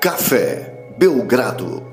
Café Belgrado.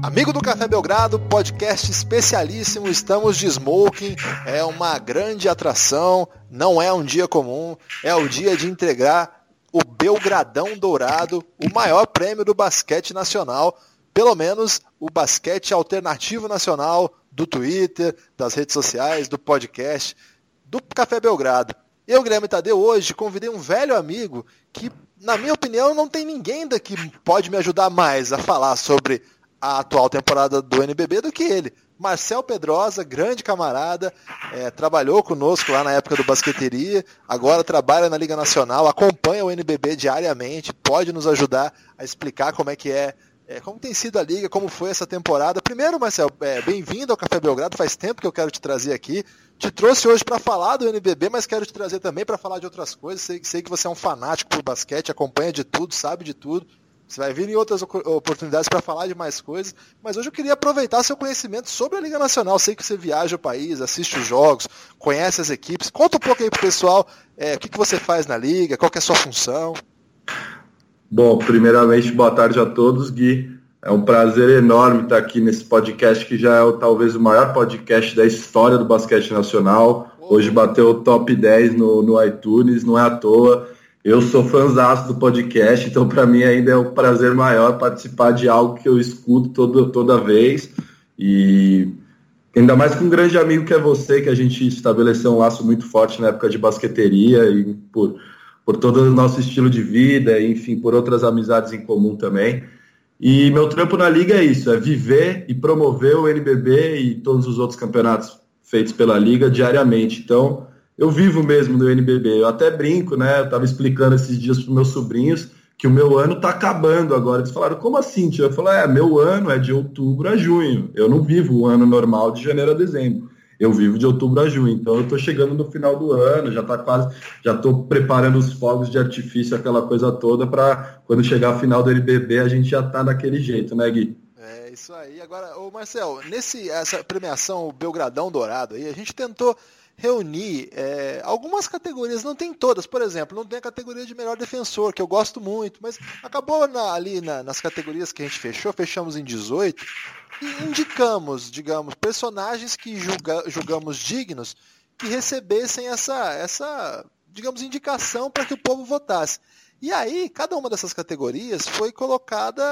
Amigo do Café Belgrado, podcast especialíssimo, estamos de smoking, é uma grande atração, não é um dia comum, é o dia de entregar o Belgradão Dourado, o maior prêmio do basquete nacional, pelo menos o basquete alternativo nacional do Twitter, das redes sociais, do podcast, do Café Belgrado. Eu, Guilherme Tadeu, hoje convidei um velho amigo que, na minha opinião, não tem ninguém daqui que pode me ajudar mais a falar sobre a atual temporada do NBB do que ele. Marcel Pedrosa, grande camarada, é, trabalhou conosco lá na época do Basqueteria, agora trabalha na Liga Nacional, acompanha o NBB diariamente, pode nos ajudar a explicar como é que é, é como tem sido a Liga, como foi essa temporada. Primeiro, Marcel, é, bem-vindo ao Café Belgrado, faz tempo que eu quero te trazer aqui. Te trouxe hoje para falar do NBB, mas quero te trazer também para falar de outras coisas. Sei, sei que você é um fanático por basquete, acompanha de tudo, sabe de tudo. Você vai vir em outras oportunidades para falar de mais coisas, mas hoje eu queria aproveitar seu conhecimento sobre a Liga Nacional. Sei que você viaja o país, assiste os jogos, conhece as equipes. Conta um pouco aí pro pessoal é, o que, que você faz na Liga, qual é a sua função. Bom, primeiramente, boa tarde a todos, Gui. É um prazer enorme estar aqui nesse podcast, que já é talvez o maior podcast da história do basquete nacional. Hoje bateu o top 10 no, no iTunes, não é à toa. Eu sou fãzaço do podcast, então para mim ainda é um prazer maior participar de algo que eu escuto todo, toda vez. E ainda mais com um grande amigo que é você, que a gente estabeleceu um laço muito forte na época de basqueteria e por, por todo o nosso estilo de vida, enfim, por outras amizades em comum também. E meu trampo na liga é isso, é viver e promover o NBB e todos os outros campeonatos feitos pela liga diariamente. Então, eu vivo mesmo no NBB. Eu até brinco, né? Eu tava explicando esses dias para meus sobrinhos que o meu ano tá acabando agora. Eles falaram, como assim, tio? Eu falei, é, meu ano é de outubro a junho. Eu não vivo o ano normal de janeiro a dezembro. Eu vivo de outubro a junho. Então eu tô chegando no final do ano, já tá quase, já tô preparando os fogos de artifício, aquela coisa toda, para quando chegar a final do NBB a gente já tá daquele jeito, né, Gui? É isso aí. Agora, ô Marcel, nesse essa premiação o Belgradão Dourado aí, a gente tentou reunir é, algumas categorias, não tem todas, por exemplo, não tem a categoria de melhor defensor, que eu gosto muito, mas acabou na, ali na, nas categorias que a gente fechou, fechamos em 18, e indicamos, digamos, personagens que julga, julgamos dignos que recebessem essa, essa digamos, indicação para que o povo votasse. E aí, cada uma dessas categorias foi colocada,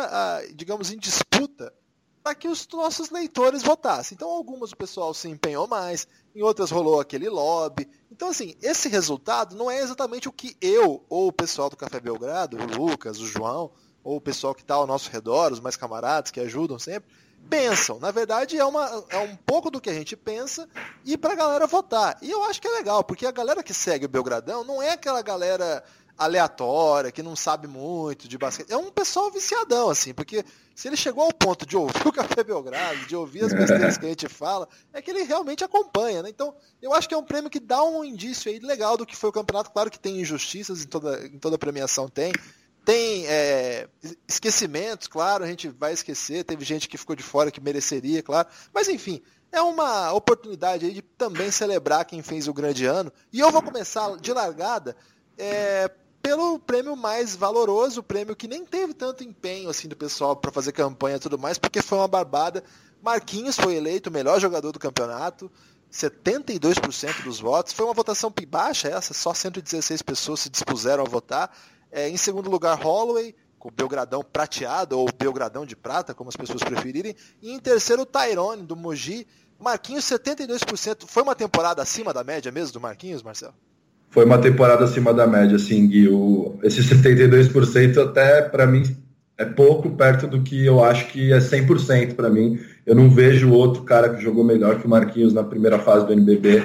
digamos, em disputa para que os nossos leitores votassem. Então, algumas o pessoal se empenhou mais, em outras rolou aquele lobby. Então, assim, esse resultado não é exatamente o que eu ou o pessoal do Café Belgrado, o Lucas, o João, ou o pessoal que está ao nosso redor, os mais camaradas que ajudam sempre, pensam. Na verdade, é, uma, é um pouco do que a gente pensa e para a galera votar. E eu acho que é legal, porque a galera que segue o Belgradão não é aquela galera aleatória, que não sabe muito de basquete. É um pessoal viciadão, assim, porque se ele chegou ao ponto de ouvir o Café Belgrado, de ouvir as besteiras que a gente fala, é que ele realmente acompanha, né? Então, eu acho que é um prêmio que dá um indício aí legal do que foi o campeonato. Claro que tem injustiças em toda, em toda premiação, tem. Tem é, esquecimentos, claro, a gente vai esquecer. Teve gente que ficou de fora que mereceria, claro. Mas enfim, é uma oportunidade aí de também celebrar quem fez o grande ano. E eu vou começar de largada é, pelo prêmio mais valoroso, o prêmio que nem teve tanto empenho assim do pessoal para fazer campanha e tudo mais, porque foi uma barbada. Marquinhos foi eleito o melhor jogador do campeonato, 72% dos votos. Foi uma votação baixa essa, só 116 pessoas se dispuseram a votar. É, em segundo lugar, Holloway, com o Belgradão prateado, ou Belgradão de prata, como as pessoas preferirem. E em terceiro, Tyrone, do Mogi. Marquinhos, 72%. Foi uma temporada acima da média mesmo do Marquinhos, Marcelo? foi uma temporada acima da média, assim, Gui. O, esse 72% até, para mim, é pouco perto do que eu acho que é 100% para mim. Eu não vejo outro cara que jogou melhor que o Marquinhos na primeira fase do NBB.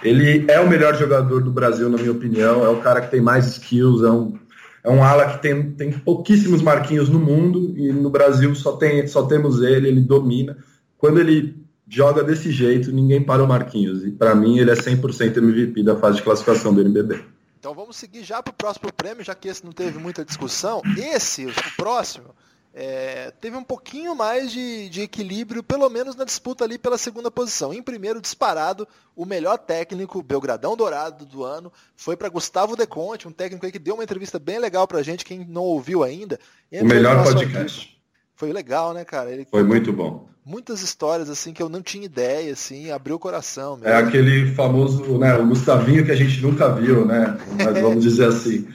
Ele é o melhor jogador do Brasil, na minha opinião. É o cara que tem mais skills, é um, é um ala que tem, tem pouquíssimos Marquinhos no mundo e no Brasil só, tem, só temos ele, ele domina. Quando ele joga desse jeito, ninguém para o Marquinhos. E para mim ele é 100% MVP da fase de classificação do NBB. Então vamos seguir já para o próximo prêmio, já que esse não teve muita discussão. Esse, o próximo, é, teve um pouquinho mais de, de, equilíbrio, pelo menos na disputa ali pela segunda posição. Em primeiro, disparado, o melhor técnico, Belgradão Dourado do ano, foi para Gustavo De Conte, um técnico que deu uma entrevista bem legal para gente, quem não ouviu ainda. O melhor podcast. Foi legal, né, cara? Ele foi muito bom. Muitas histórias, assim, que eu não tinha ideia, assim, abriu o coração. Mesmo. É aquele famoso, né, o Gustavinho que a gente nunca viu, né? Mas vamos dizer assim.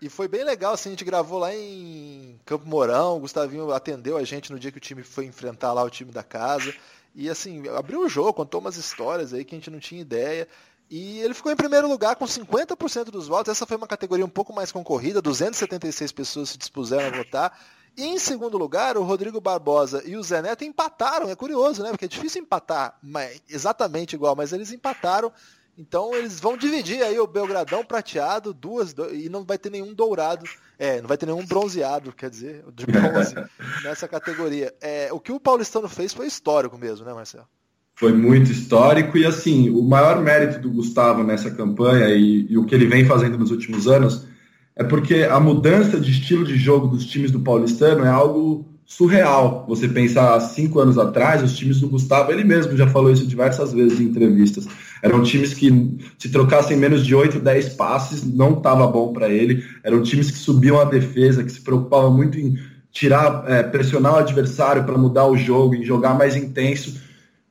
E foi bem legal, assim, a gente gravou lá em Campo Mourão, o Gustavinho atendeu a gente no dia que o time foi enfrentar lá o time da casa. E assim, abriu o jogo, contou umas histórias aí que a gente não tinha ideia. E ele ficou em primeiro lugar com 50% dos votos. Essa foi uma categoria um pouco mais concorrida, 276 pessoas se dispuseram a votar. E em segundo lugar, o Rodrigo Barbosa e o Zé Neto empataram. É curioso, né? Porque é difícil empatar exatamente igual, mas eles empataram então eles vão dividir aí o Belgradão prateado, duas, e não vai ter nenhum dourado, é, não vai ter nenhum bronzeado, quer dizer, de bronze nessa categoria. É, o que o Paulistano fez foi histórico mesmo, né, Marcelo? Foi muito histórico e assim, o maior mérito do Gustavo nessa campanha e, e o que ele vem fazendo nos últimos anos é porque a mudança de estilo de jogo dos times do Paulistano é algo surreal. Você pensar cinco anos atrás, os times do Gustavo, ele mesmo já falou isso diversas vezes em entrevistas. Eram times que, se trocassem menos de 8, 10 passes, não estava bom para ele. Eram times que subiam a defesa, que se preocupavam muito em tirar, é, pressionar o adversário para mudar o jogo, em jogar mais intenso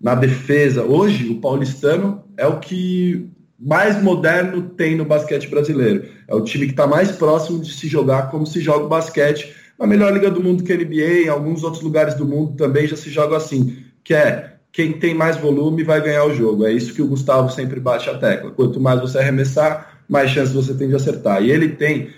na defesa. Hoje, o paulistano é o que mais moderno tem no basquete brasileiro. É o time que está mais próximo de se jogar como se joga o basquete na melhor liga do mundo que a NBA, em alguns outros lugares do mundo também já se joga assim, que é quem tem mais volume vai ganhar o jogo. É isso que o Gustavo sempre bate a tecla. Quanto mais você arremessar, mais chances você tem de acertar. E ele tem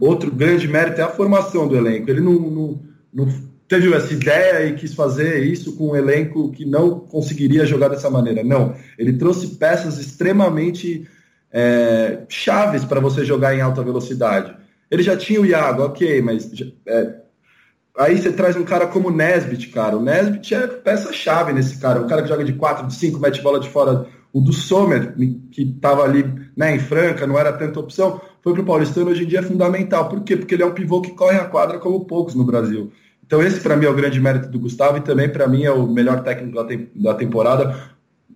outro grande mérito é a formação do elenco. Ele não, não, não teve essa ideia e quis fazer isso com um elenco que não conseguiria jogar dessa maneira. Não, ele trouxe peças extremamente é, chaves para você jogar em alta velocidade. Ele já tinha o Iago, ok, mas é, aí você traz um cara como o Nesbit, cara. O Nesbit é peça-chave nesse cara. Um cara que joga de 4, de 5, mete bola de fora. O do Sommer, que estava ali né, em Franca, não era tanta opção, foi para o Paulistano, hoje em dia é fundamental. Por quê? Porque ele é um pivô que corre a quadra como poucos no Brasil. Então esse para mim é o grande mérito do Gustavo e também para mim é o melhor técnico da, te da temporada,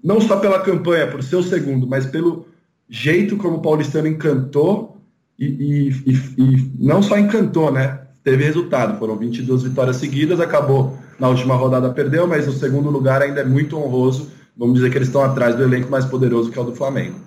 não só pela campanha, por ser o segundo, mas pelo jeito como o Paulistano encantou e, e, e, não só encantou, né? Teve resultado, foram 22 vitórias seguidas, acabou na última rodada perdeu, mas o segundo lugar ainda é muito honroso. Vamos dizer que eles estão atrás do elenco mais poderoso que é o do Flamengo.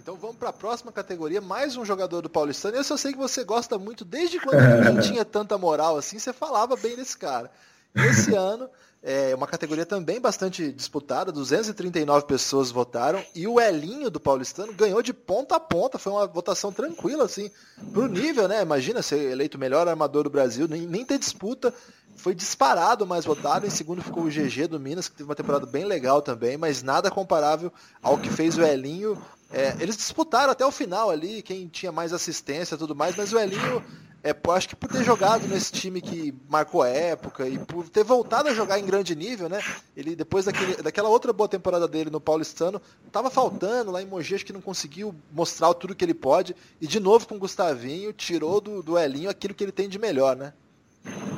Então vamos para a próxima categoria, mais um jogador do Paulistano. Eu só sei que você gosta muito, desde quando ninguém tinha tanta moral assim, você falava bem desse cara. Esse ano é uma categoria também bastante disputada, 239 pessoas votaram e o Elinho do Paulistano ganhou de ponta a ponta, foi uma votação tranquila assim, pro nível, né? Imagina ser eleito melhor armador do Brasil, nem, nem ter disputa, foi disparado mais votado, em segundo ficou o GG do Minas, que teve uma temporada bem legal também, mas nada comparável ao que fez o Elinho. É, eles disputaram até o final ali, quem tinha mais assistência e tudo mais, mas o Elinho é, acho que por ter jogado nesse time que marcou a época e por ter voltado a jogar em grande nível, né? Ele depois daquele, daquela outra boa temporada dele no Paulistano, tava faltando lá em Mogi, acho que não conseguiu mostrar tudo que ele pode. E de novo com o Gustavinho, tirou do, do Elinho aquilo que ele tem de melhor, né?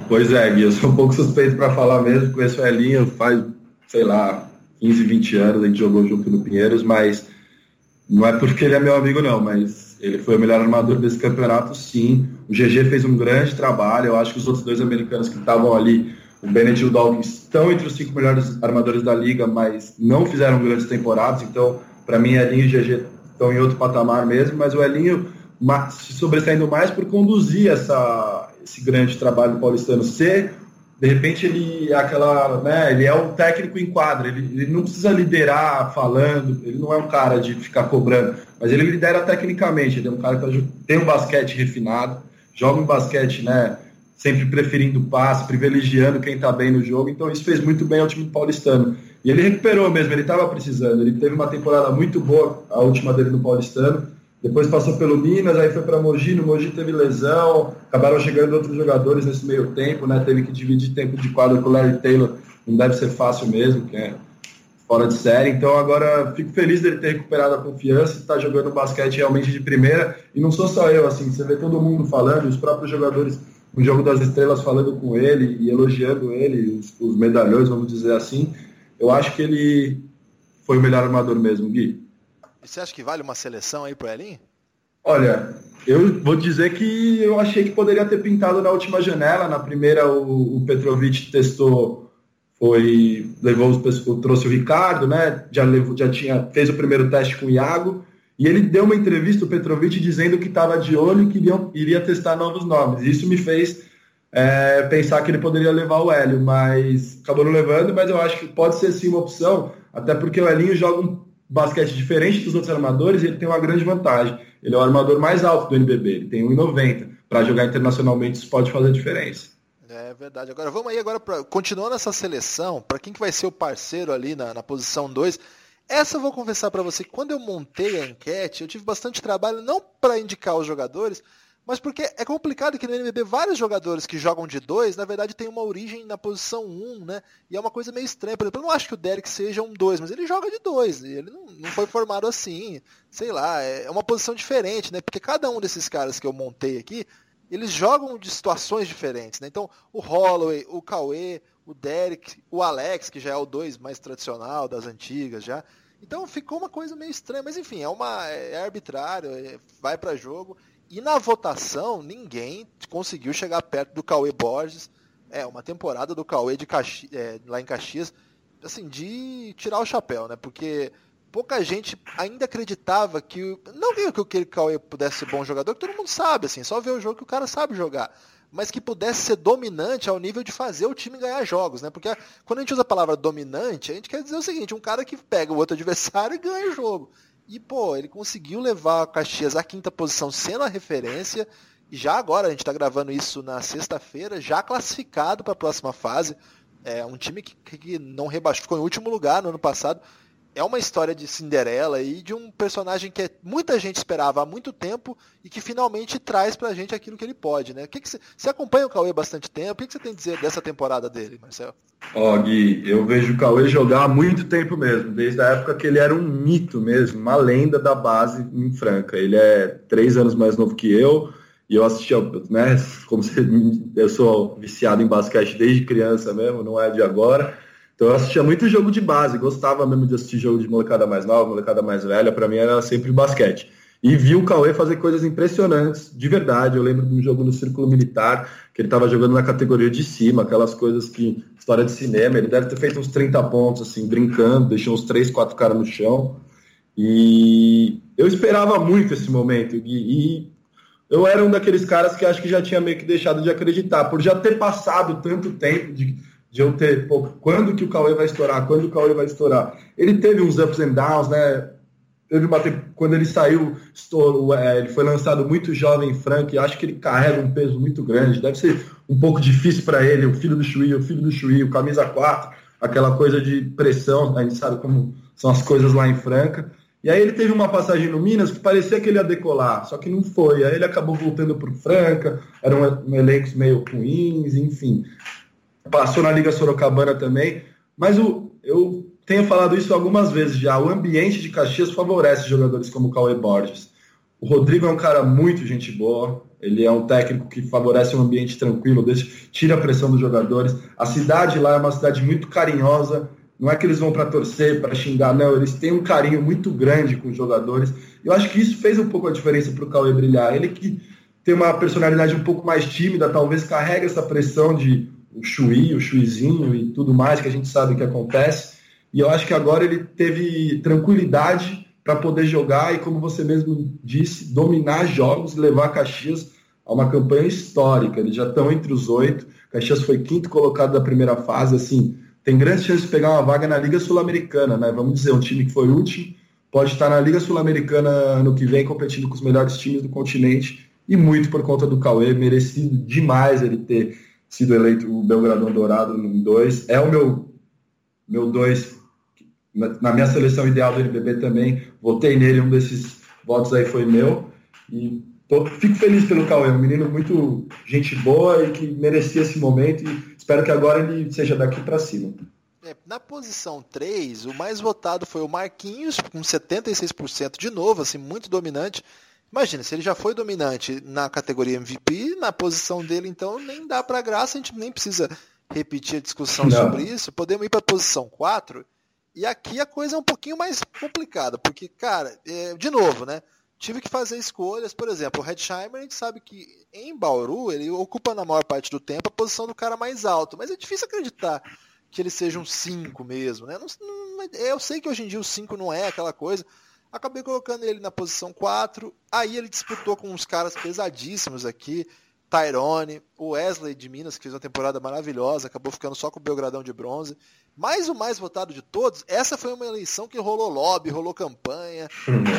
Pois é, Gui, eu sou um pouco suspeito para falar mesmo, conheço o Elinho faz, sei lá, 15, 20 anos, a gente jogou junto no Pinheiros, mas não é porque ele é meu amigo não, mas ele foi o melhor armador desse campeonato, sim. O GG fez um grande trabalho. Eu acho que os outros dois americanos que estavam ali, o Bennett e o Dawkins, estão entre os cinco melhores armadores da liga, mas não fizeram grandes temporadas. Então, para mim, Elinho e GG estão em outro patamar mesmo. Mas o Elinho se sobressaindo mais por conduzir essa, esse grande trabalho do paulistano, ser de repente ele é aquela, né, ele é um técnico em quadra, ele, ele, não precisa liderar falando, ele não é um cara de ficar cobrando, mas ele lidera tecnicamente, ele é um cara que tem um basquete refinado, joga um basquete, né, sempre preferindo passe, privilegiando quem está bem no jogo, então isso fez muito bem ao time paulistano. E ele recuperou mesmo, ele estava precisando, ele teve uma temporada muito boa, a última dele no paulistano, depois passou pelo Minas, aí foi para Mogi, no Mogi teve lesão, acabaram chegando outros jogadores nesse meio tempo, né? Teve que dividir tempo de quadro com o Larry Taylor, não deve ser fácil mesmo, que é fora de série. Então agora fico feliz dele ter recuperado a confiança, estar tá jogando basquete realmente de primeira. E não sou só eu, assim, você vê todo mundo falando, os próprios jogadores no Jogo das Estrelas falando com ele e elogiando ele, os, os medalhões, vamos dizer assim. Eu acho que ele foi o melhor armador mesmo, Gui. E você acha que vale uma seleção aí pro Elin? Olha, eu vou dizer que eu achei que poderia ter pintado na última janela. Na primeira, o, o Petrovic testou, foi levou trouxe o Ricardo, né? Já levou, já tinha fez o primeiro teste com o Iago e ele deu uma entrevista o Petrovic dizendo que estava de olho e que iria, testar novos nomes. Isso me fez é, pensar que ele poderia levar o Hélio, mas acabou não levando. Mas eu acho que pode ser sim uma opção, até porque o Elinho joga um basquete diferente dos outros armadores e ele tem uma grande vantagem ele é o armador mais alto do NBB, ele tem 1,90. Para jogar internacionalmente isso pode fazer diferença. É verdade. Agora vamos aí agora para continuando essa seleção, para quem que vai ser o parceiro ali na, na posição 2. Essa eu vou confessar para você que quando eu montei a enquete, eu tive bastante trabalho não para indicar os jogadores, mas porque é complicado que no NBB vários jogadores que jogam de dois, na verdade, tem uma origem na posição 1, um, né? E é uma coisa meio estranha. Por exemplo, eu não acho que o Derek seja um 2, mas ele joga de dois. Ele não, não foi formado assim. Sei lá, é, é uma posição diferente, né? Porque cada um desses caras que eu montei aqui, eles jogam de situações diferentes, né? Então, o Holloway, o Cauê, o Derek, o Alex, que já é o 2 mais tradicional das antigas já. Então ficou uma coisa meio estranha, mas enfim, é uma é arbitrário, é, vai para jogo. E na votação, ninguém conseguiu chegar perto do Cauê Borges. É, uma temporada do Cauê de Caxi é, lá em Caxias, assim, de tirar o chapéu, né? Porque pouca gente ainda acreditava que. Não que aquele Cauê pudesse ser bom jogador, que todo mundo sabe, assim, só ver o jogo que o cara sabe jogar. Mas que pudesse ser dominante ao nível de fazer o time ganhar jogos, né? Porque quando a gente usa a palavra dominante, a gente quer dizer o seguinte, um cara que pega o outro adversário e ganha o jogo. E, pô, ele conseguiu levar o Caxias à quinta posição sendo a referência. E já agora, a gente está gravando isso na sexta-feira, já classificado para a próxima fase. É um time que, que não rebaixou, ficou em último lugar no ano passado é uma história de Cinderela e de um personagem que muita gente esperava há muito tempo e que finalmente traz pra gente aquilo que ele pode, né? O que, você, acompanha o Cauê há bastante tempo? O que, que você tem a dizer dessa temporada dele, Marcelo? Ó, oh, Gui, eu vejo o Cauê jogar há muito tempo mesmo, desde a época que ele era um mito mesmo, uma lenda da base em Franca. Ele é três anos mais novo que eu, e eu assisti, né, como você, eu sou viciado em basquete desde criança mesmo, não é de agora. Então eu assistia muito jogo de base, gostava mesmo de assistir jogo de molecada mais nova, molecada mais velha, para mim era sempre basquete. E vi o Cauê fazer coisas impressionantes, de verdade. Eu lembro de um jogo no Círculo Militar, que ele estava jogando na categoria de cima, aquelas coisas que, história de cinema, ele deve ter feito uns 30 pontos, assim, brincando, deixou uns 3, 4 caras no chão. E eu esperava muito esse momento. E, e eu era um daqueles caras que acho que já tinha meio que deixado de acreditar, por já ter passado tanto tempo de de eu ter, pô, quando que o Cauê vai estourar, quando o Cauê vai estourar. Ele teve uns ups and downs, né? Teve uma, quando ele saiu, estourou, é, ele foi lançado muito jovem, Frank, e acho que ele carrega um peso muito grande. Deve ser um pouco difícil para ele, o filho do Chuí, o filho do Chuí, o camisa 4, aquela coisa de pressão, a gente sabe como são as coisas lá em Franca. E aí ele teve uma passagem no Minas que parecia que ele ia decolar, só que não foi. Aí ele acabou voltando para o Franca, eram um, um elencos meio ruins, enfim passou na Liga Sorocabana também, mas o, eu tenho falado isso algumas vezes já, o ambiente de Caxias favorece jogadores como o Cauê Borges. O Rodrigo é um cara muito gente boa, ele é um técnico que favorece um ambiente tranquilo, deixa, tira a pressão dos jogadores. A cidade lá é uma cidade muito carinhosa, não é que eles vão para torcer, para xingar, não, eles têm um carinho muito grande com os jogadores. Eu acho que isso fez um pouco a diferença para o Cauê brilhar. Ele que tem uma personalidade um pouco mais tímida, talvez carrega essa pressão de o Chuí, o Chuizinho e tudo mais que a gente sabe que acontece. E eu acho que agora ele teve tranquilidade para poder jogar e, como você mesmo disse, dominar jogos e levar Caxias a uma campanha histórica. Eles já estão entre os oito. Caxias foi quinto colocado da primeira fase. Assim, tem grandes chances de pegar uma vaga na Liga Sul-Americana, né? Vamos dizer, um time que foi último pode estar na Liga Sul-Americana ano que vem competindo com os melhores times do continente e muito por conta do Cauê, merecido demais ele ter sido eleito o Belgradão Dourado em dois. É o meu meu dois na minha seleção ideal do NBB também. Votei nele, um desses votos aí foi meu. E tô, fico feliz pelo Cauê, um menino muito gente boa e que merecia esse momento. E espero que agora ele seja daqui para cima. É, na posição 3, o mais votado foi o Marquinhos, com 76% de novo, assim, muito dominante. Imagina, se ele já foi dominante na categoria MVP, na posição dele, então nem dá para graça, a gente nem precisa repetir a discussão Não. sobre isso. Podemos ir para a posição 4. E aqui a coisa é um pouquinho mais complicada, porque, cara, é, de novo, né? Tive que fazer escolhas, por exemplo, o Redsheimer, a gente sabe que em Bauru ele ocupa na maior parte do tempo a posição do cara mais alto, mas é difícil acreditar que ele seja um 5 mesmo, né? Não, não, eu sei que hoje em dia o 5 não é aquela coisa, Acabei colocando ele na posição 4. Aí ele disputou com uns caras pesadíssimos aqui. Tyrone, o Wesley de Minas, que fez uma temporada maravilhosa, acabou ficando só com o Belgradão de bronze. Mas o mais votado de todos, essa foi uma eleição que rolou lobby, rolou campanha,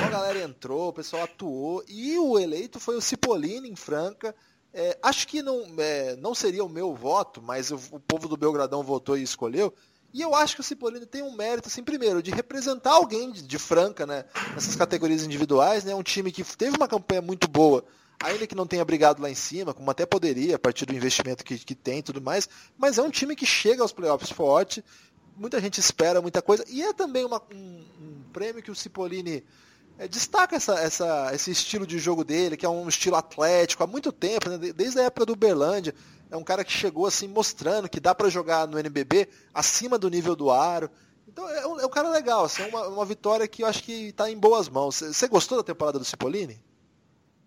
a galera entrou, o pessoal atuou, e o eleito foi o Cipollini em Franca. É, acho que não, é, não seria o meu voto, mas o, o povo do Belgradão votou e escolheu. E eu acho que o Cipollini tem um mérito, assim, primeiro, de representar alguém de, de, Franca, né? Nessas categorias individuais, né? Um time que teve uma campanha muito boa, ainda que não tenha brigado lá em cima, como até poderia, a partir do investimento que, que tem e tudo mais, mas é um time que chega aos playoffs forte, muita gente espera muita coisa, e é também uma, um, um prêmio que o Cipollini é, destaca essa, essa, esse estilo de jogo dele, que é um estilo atlético há muito tempo, né? desde a época do Uberlândia é um cara que chegou assim mostrando que dá para jogar no NBB acima do nível do Aro. Então é um, é um cara legal, assim, é uma, uma vitória que eu acho que está em boas mãos. Você gostou da temporada do Cipollini?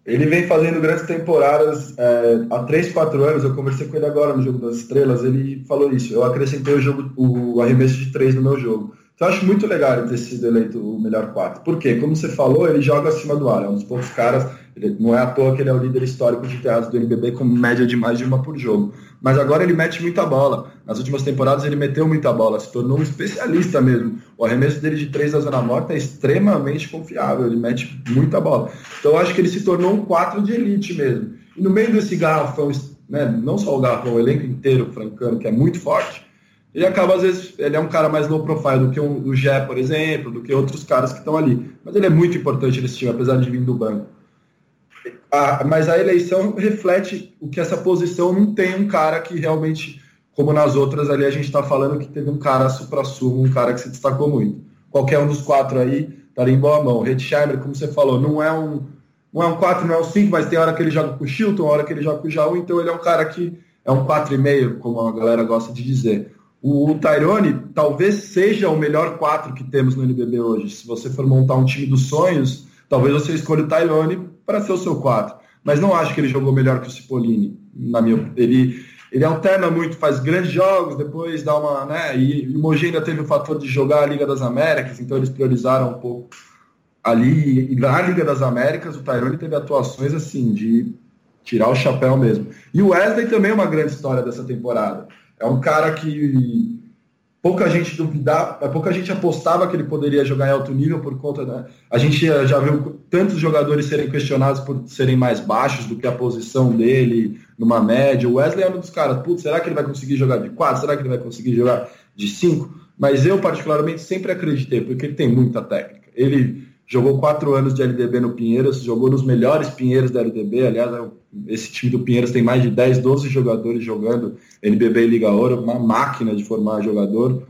Ele vem fazendo grandes temporadas é, há 3, 4 anos. Eu conversei com ele agora no Jogo das Estrelas. Ele falou isso. Eu acrescentei o jogo, o arremesso de 3 no meu jogo. Então eu acho muito legal ele ter sido eleito o melhor 4. Por quê? Como você falou, ele joga acima do ar. É um dos poucos caras ele, não é à toa que ele é o líder histórico de teatro do NBB com média de mais de uma por jogo. Mas agora ele mete muita bola. Nas últimas temporadas ele meteu muita bola, se tornou um especialista mesmo. O arremesso dele de três da zona morta é extremamente confiável, ele mete muita bola. Então eu acho que ele se tornou um 4 de elite mesmo. E no meio desse garrafão, né, não só o garrafão, o elenco inteiro francano, que é muito forte, ele acaba, às vezes, ele é um cara mais low profile do que o Gé, por exemplo, do que outros caras que estão ali. Mas ele é muito importante nesse time, apesar de vir do banco. A, mas a eleição reflete o que essa posição não tem um cara que realmente, como nas outras ali, a gente está falando que teve um cara supra-sumo, um cara que se destacou muito. Qualquer um dos quatro aí estaria em boa mão. Redsheimer, como você falou, não é um não é um 4, não é um 5, mas tem hora que ele joga com o Chilton, hora que ele joga com o Jaú, então ele é um cara que é um 4,5, como a galera gosta de dizer. O, o Tyrone talvez seja o melhor 4 que temos no NBB hoje. Se você for montar um time dos sonhos, talvez você escolha o Tyrone para ser o seu 4. Mas não acho que ele jogou melhor que o Cipollini, na minha ele ele alterna muito, faz grandes jogos, depois dá uma, né, e, o Mogi ainda teve o fator de jogar a Liga das Américas, então eles priorizaram um pouco ali, e na Liga das Américas o Tyrone teve atuações assim, de tirar o chapéu mesmo. E o Wesley também é uma grande história dessa temporada. É um cara que pouca gente duvidava, pouca gente apostava que ele poderia jogar em alto nível por conta da. A gente já viu tantos jogadores serem questionados por serem mais baixos do que a posição dele numa média. O Wesley é um dos caras, putz, será que ele vai conseguir jogar de 4? Será que ele vai conseguir jogar de 5? Mas eu, particularmente, sempre acreditei, porque ele tem muita técnica. Ele jogou quatro anos de LDB no Pinheiros, jogou nos melhores Pinheiros da LDB. Aliás, é esse time do Pinheiros tem mais de 10, 12 jogadores jogando NBB e Liga Ouro, uma máquina de formar jogador.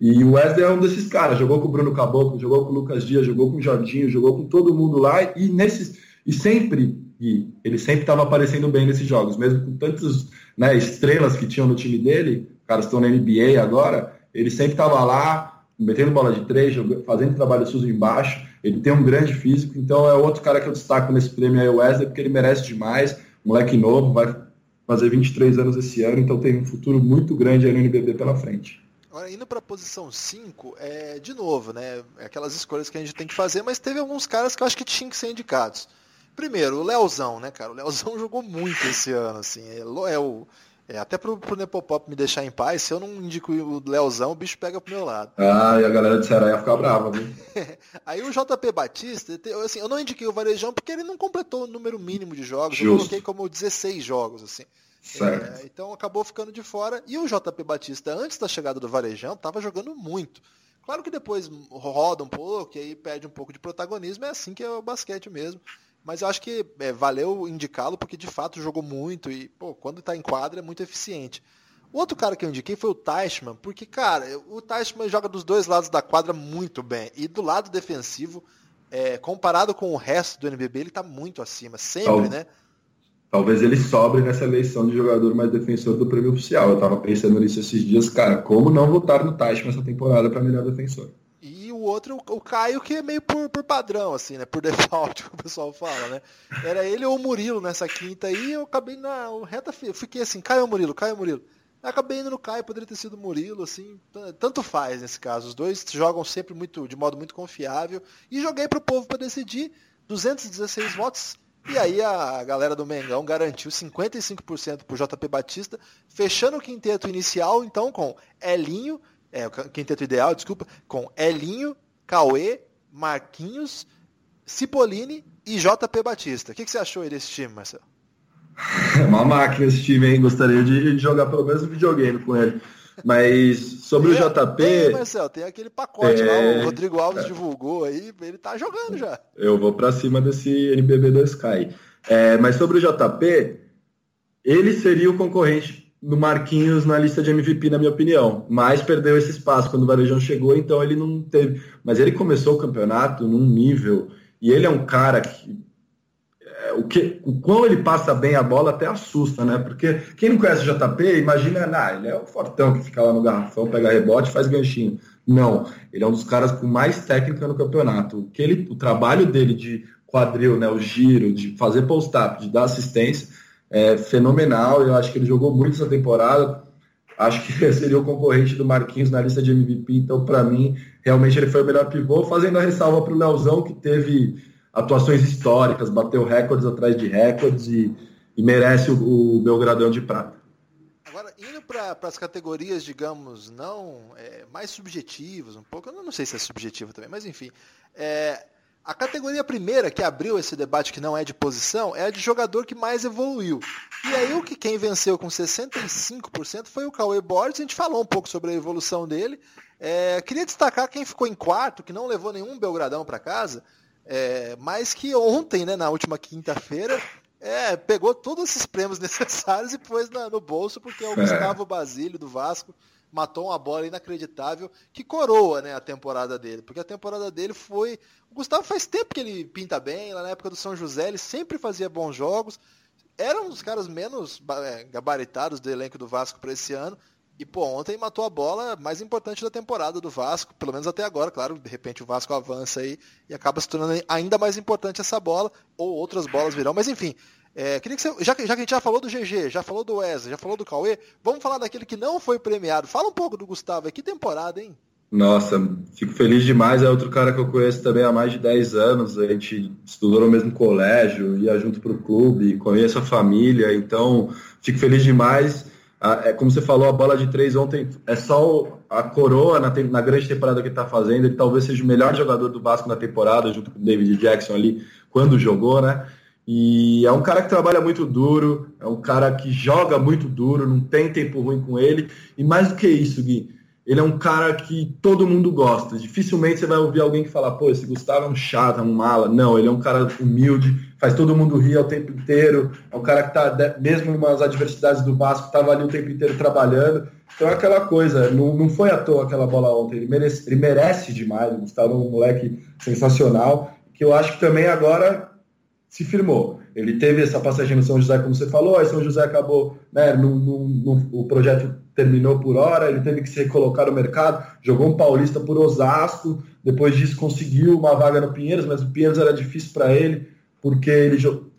E o Wesley é um desses caras, jogou com o Bruno Caboclo, jogou com o Lucas Dias, jogou com o Jorginho, jogou com todo mundo lá e nesses e sempre e ele sempre estava aparecendo bem nesses jogos, mesmo com tantas né, estrelas que tinham no time dele, caras estão na NBA agora, ele sempre estava lá, metendo bola de três, fazendo trabalho sujo embaixo. Ele tem um grande físico, então é outro cara que eu destaco nesse prêmio aí, o Wesley, porque ele merece demais. Moleque novo, vai fazer 23 anos esse ano, então tem um futuro muito grande aí no NBB pela frente. Agora, indo para a posição 5, é, de novo, né? É aquelas escolhas que a gente tem que fazer, mas teve alguns caras que eu acho que tinham que ser indicados. Primeiro, o Leozão, né, cara? O Leozão jogou muito esse ano, assim. É, é o, é, até pro, pro Nepopop me deixar em paz, se eu não indico o Leozão, o bicho pega pro meu lado. Ah, e a galera de Ceará ia ficar brava, viu? Aí o JP Batista, assim, eu não indiquei o Varejão porque ele não completou o número mínimo de jogos. Justo. Eu coloquei como 16 jogos, assim. É, então acabou ficando de fora. E o JP Batista, antes da chegada do Varejão, estava jogando muito. Claro que depois roda um pouco, e aí perde um pouco de protagonismo, é assim que é o basquete mesmo. Mas eu acho que é, valeu indicá-lo porque de fato jogou muito e, pô, quando está em quadra é muito eficiente. O outro cara que eu indiquei foi o Teichmann, porque, cara, o Teichmann joga dos dois lados da quadra muito bem. E do lado defensivo, é, comparado com o resto do NBB, ele está muito acima, sempre, né? Talvez ele sobre nessa eleição de jogador mais defensor do prêmio oficial. Eu tava pensando nisso esses dias, cara, como não votar no Taish nessa temporada para melhor defensor? O outro, o Caio, que é meio por, por padrão, assim, né? Por default, que o pessoal fala, né? Era ele ou o Murilo nessa quinta aí, eu acabei na reta fiquei assim, Caio ou Murilo, Caio ou Murilo. acabei indo no Caio, poderia ter sido Murilo, assim, tanto faz nesse caso. Os dois jogam sempre muito, de modo muito confiável. E joguei pro povo para decidir. 216 votos, e aí a galera do Mengão garantiu 55% para o JP Batista, fechando o quinteto inicial, então, com Elinho, é, o quinteto ideal, desculpa, com Elinho, Cauê, Marquinhos, Cipollini e JP Batista. O que, que você achou aí desse time, Marcelo? É uma máquina esse time, hein? Gostaria de jogar pelo menos um videogame com ele. Mas sobre tem, o JP. Tem, Marcel, tem aquele pacote é... lá, o Rodrigo Alves é... divulgou aí, ele tá jogando já. Eu vou para cima desse NBB 2K. É, mas sobre o JP, ele seria o concorrente do Marquinhos na lista de MVP, na minha opinião. Mas perdeu esse espaço quando o Varejão chegou, então ele não teve. Mas ele começou o campeonato num nível. E ele é um cara que o, que, o quão ele passa bem a bola até assusta, né? Porque quem não conhece o JP, imagina, ah, ele é o fortão que fica lá no garrafão, pega rebote faz ganchinho. Não, ele é um dos caras com mais técnica no campeonato. O, que ele, o trabalho dele de quadril, né, o giro, de fazer post-up, de dar assistência, é fenomenal. Eu acho que ele jogou muito essa temporada. Acho que seria o concorrente do Marquinhos na lista de MVP. Então, para mim, realmente ele foi o melhor pivô, fazendo a ressalva para o Leozão, que teve atuações históricas, bateu recordes atrás de recordes e, e merece o, o Belgradão de prata. Agora, indo para as categorias, digamos, não é, mais subjetivas, um pouco, eu não sei se é subjetivo também, mas enfim. É, a categoria primeira que abriu esse debate que não é de posição é a de jogador que mais evoluiu. E aí o que quem venceu com 65% foi o Cauê Borges, a gente falou um pouco sobre a evolução dele. É, queria destacar quem ficou em quarto, que não levou nenhum Belgradão para casa, é, mas que ontem, né, na última quinta-feira, é, pegou todos esses prêmios necessários e pôs na, no bolso, porque o é. Gustavo Basílio, do Vasco, matou uma bola inacreditável que coroa né, a temporada dele. Porque a temporada dele foi. O Gustavo faz tempo que ele pinta bem, lá na época do São José, ele sempre fazia bons jogos. Era um dos caras menos é, gabaritados do elenco do Vasco para esse ano. E, pô, ontem matou a bola mais importante da temporada do Vasco, pelo menos até agora, claro, de repente o Vasco avança aí e acaba se tornando ainda mais importante essa bola, ou outras bolas virão, mas enfim. É, queria que você, já, que, já que a gente já falou do GG, já falou do Wesley, já falou do Cauê, vamos falar daquele que não foi premiado. Fala um pouco do Gustavo, que temporada, hein? Nossa, fico feliz demais. É outro cara que eu conheço também há mais de 10 anos. A gente estudou no mesmo colégio, ia junto para o clube, conheço a família, então fico feliz demais é, como você falou, a bola de três ontem é só a coroa na, na grande temporada que ele está fazendo. Ele talvez seja o melhor jogador do Vasco na temporada, junto com o David Jackson ali, quando jogou, né? E é um cara que trabalha muito duro, é um cara que joga muito duro, não tem tempo ruim com ele. E mais do que isso, Gui, ele é um cara que todo mundo gosta. Dificilmente você vai ouvir alguém que fala, pô, esse Gustavo é um chato, é um mala. Não, ele é um cara humilde, faz todo mundo rir o tempo inteiro. É um cara que tá, mesmo umas adversidades do Vasco, estava ali o tempo inteiro trabalhando. Então é aquela coisa, não, não foi à toa aquela bola ontem. Ele merece, ele merece demais. O Gustavo é um moleque sensacional, que eu acho que também agora se firmou. Ele teve essa passagem no São José, como você falou, aí São José acabou, né, no, no, no, o projeto terminou por hora, ele teve que se recolocar no mercado, jogou um paulista por Osasco, depois disso conseguiu uma vaga no Pinheiros, mas o Pinheiros era difícil para ele, porque ele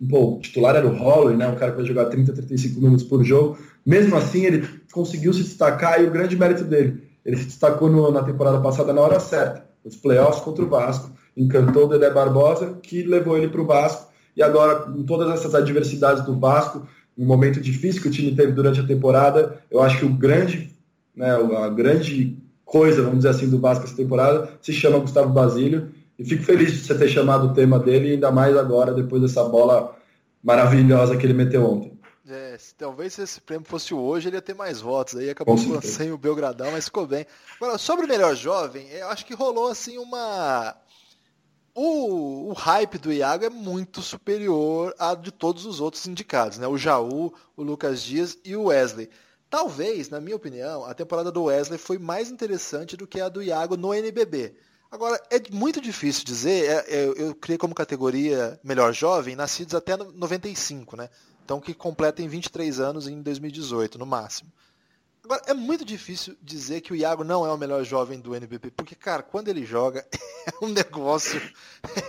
pô, o titular era o Holloway, né, um cara que vai jogar 30, 35 minutos por jogo. Mesmo assim, ele conseguiu se destacar e o grande mérito dele, ele se destacou no, na temporada passada na hora certa, nos playoffs contra o Vasco, encantou o Dedé Barbosa, que levou ele para o Vasco, e agora, com todas essas adversidades do Vasco, um momento difícil que o time teve durante a temporada, eu acho que o grande, né, a grande coisa, vamos dizer assim, do Vasco essa temporada se chama Gustavo Basílio, e fico feliz de você ter chamado o tema dele, ainda mais agora, depois dessa bola maravilhosa que ele meteu ontem. É, se, talvez se esse prêmio fosse hoje, ele ia ter mais votos. Aí acabou sem o Belgradão, mas ficou bem. Agora, sobre o melhor jovem, eu acho que rolou assim uma. O, o, hype do Iago é muito superior a de todos os outros indicados, né? O Jaú, o Lucas Dias e o Wesley. Talvez, na minha opinião, a temporada do Wesley foi mais interessante do que a do Iago no NBB. Agora, é muito difícil dizer, é, é, eu criei como categoria melhor jovem, nascidos até 95, né? Então que completem 23 anos em 2018, no máximo. Agora, é muito difícil dizer que o Iago não é o melhor jovem do NBB, porque, cara, quando ele joga, é um negócio,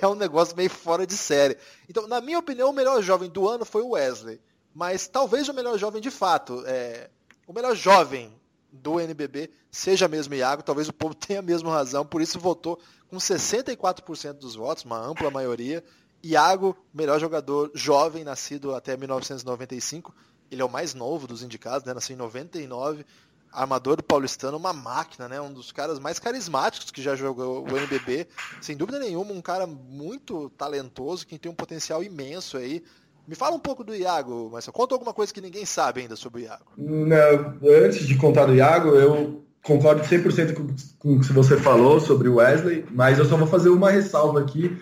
é um negócio meio fora de série. Então, na minha opinião, o melhor jovem do ano foi o Wesley. Mas talvez o melhor jovem de fato, é, o melhor jovem do NBB seja mesmo Iago, talvez o povo tenha a mesma razão, por isso votou com 64% dos votos, uma ampla maioria. Iago, melhor jogador jovem, nascido até 1995, ele é o mais novo dos indicados, né? nasceu em 99, armador do paulistano, uma máquina, né? um dos caras mais carismáticos que já jogou o NBB, sem dúvida nenhuma, um cara muito talentoso, que tem um potencial imenso aí, me fala um pouco do Iago, mas conta alguma coisa que ninguém sabe ainda sobre o Iago. Não, antes de contar do Iago, eu concordo 100% com, com o que você falou sobre o Wesley, mas eu só vou fazer uma ressalva aqui,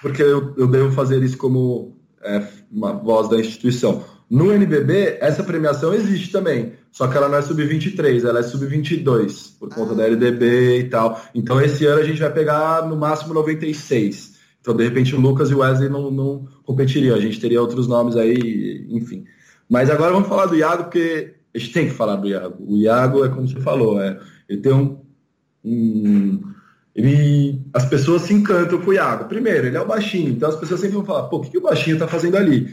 porque eu, eu devo fazer isso como é, uma voz da instituição. No NBB, essa premiação existe também, só que ela não é sub-23, ela é sub-22, por conta ah. da LDB e tal. Então, esse ano a gente vai pegar no máximo 96. Então, de repente, o Lucas e o Wesley não, não competiriam. A gente teria outros nomes aí, enfim. Mas agora vamos falar do Iago, porque a gente tem que falar do Iago. O Iago é como você falou, é, ele tem um, um ele, as pessoas se encantam com o Iago. Primeiro, ele é o baixinho, então as pessoas sempre vão falar, pô, o que, que o baixinho está fazendo ali?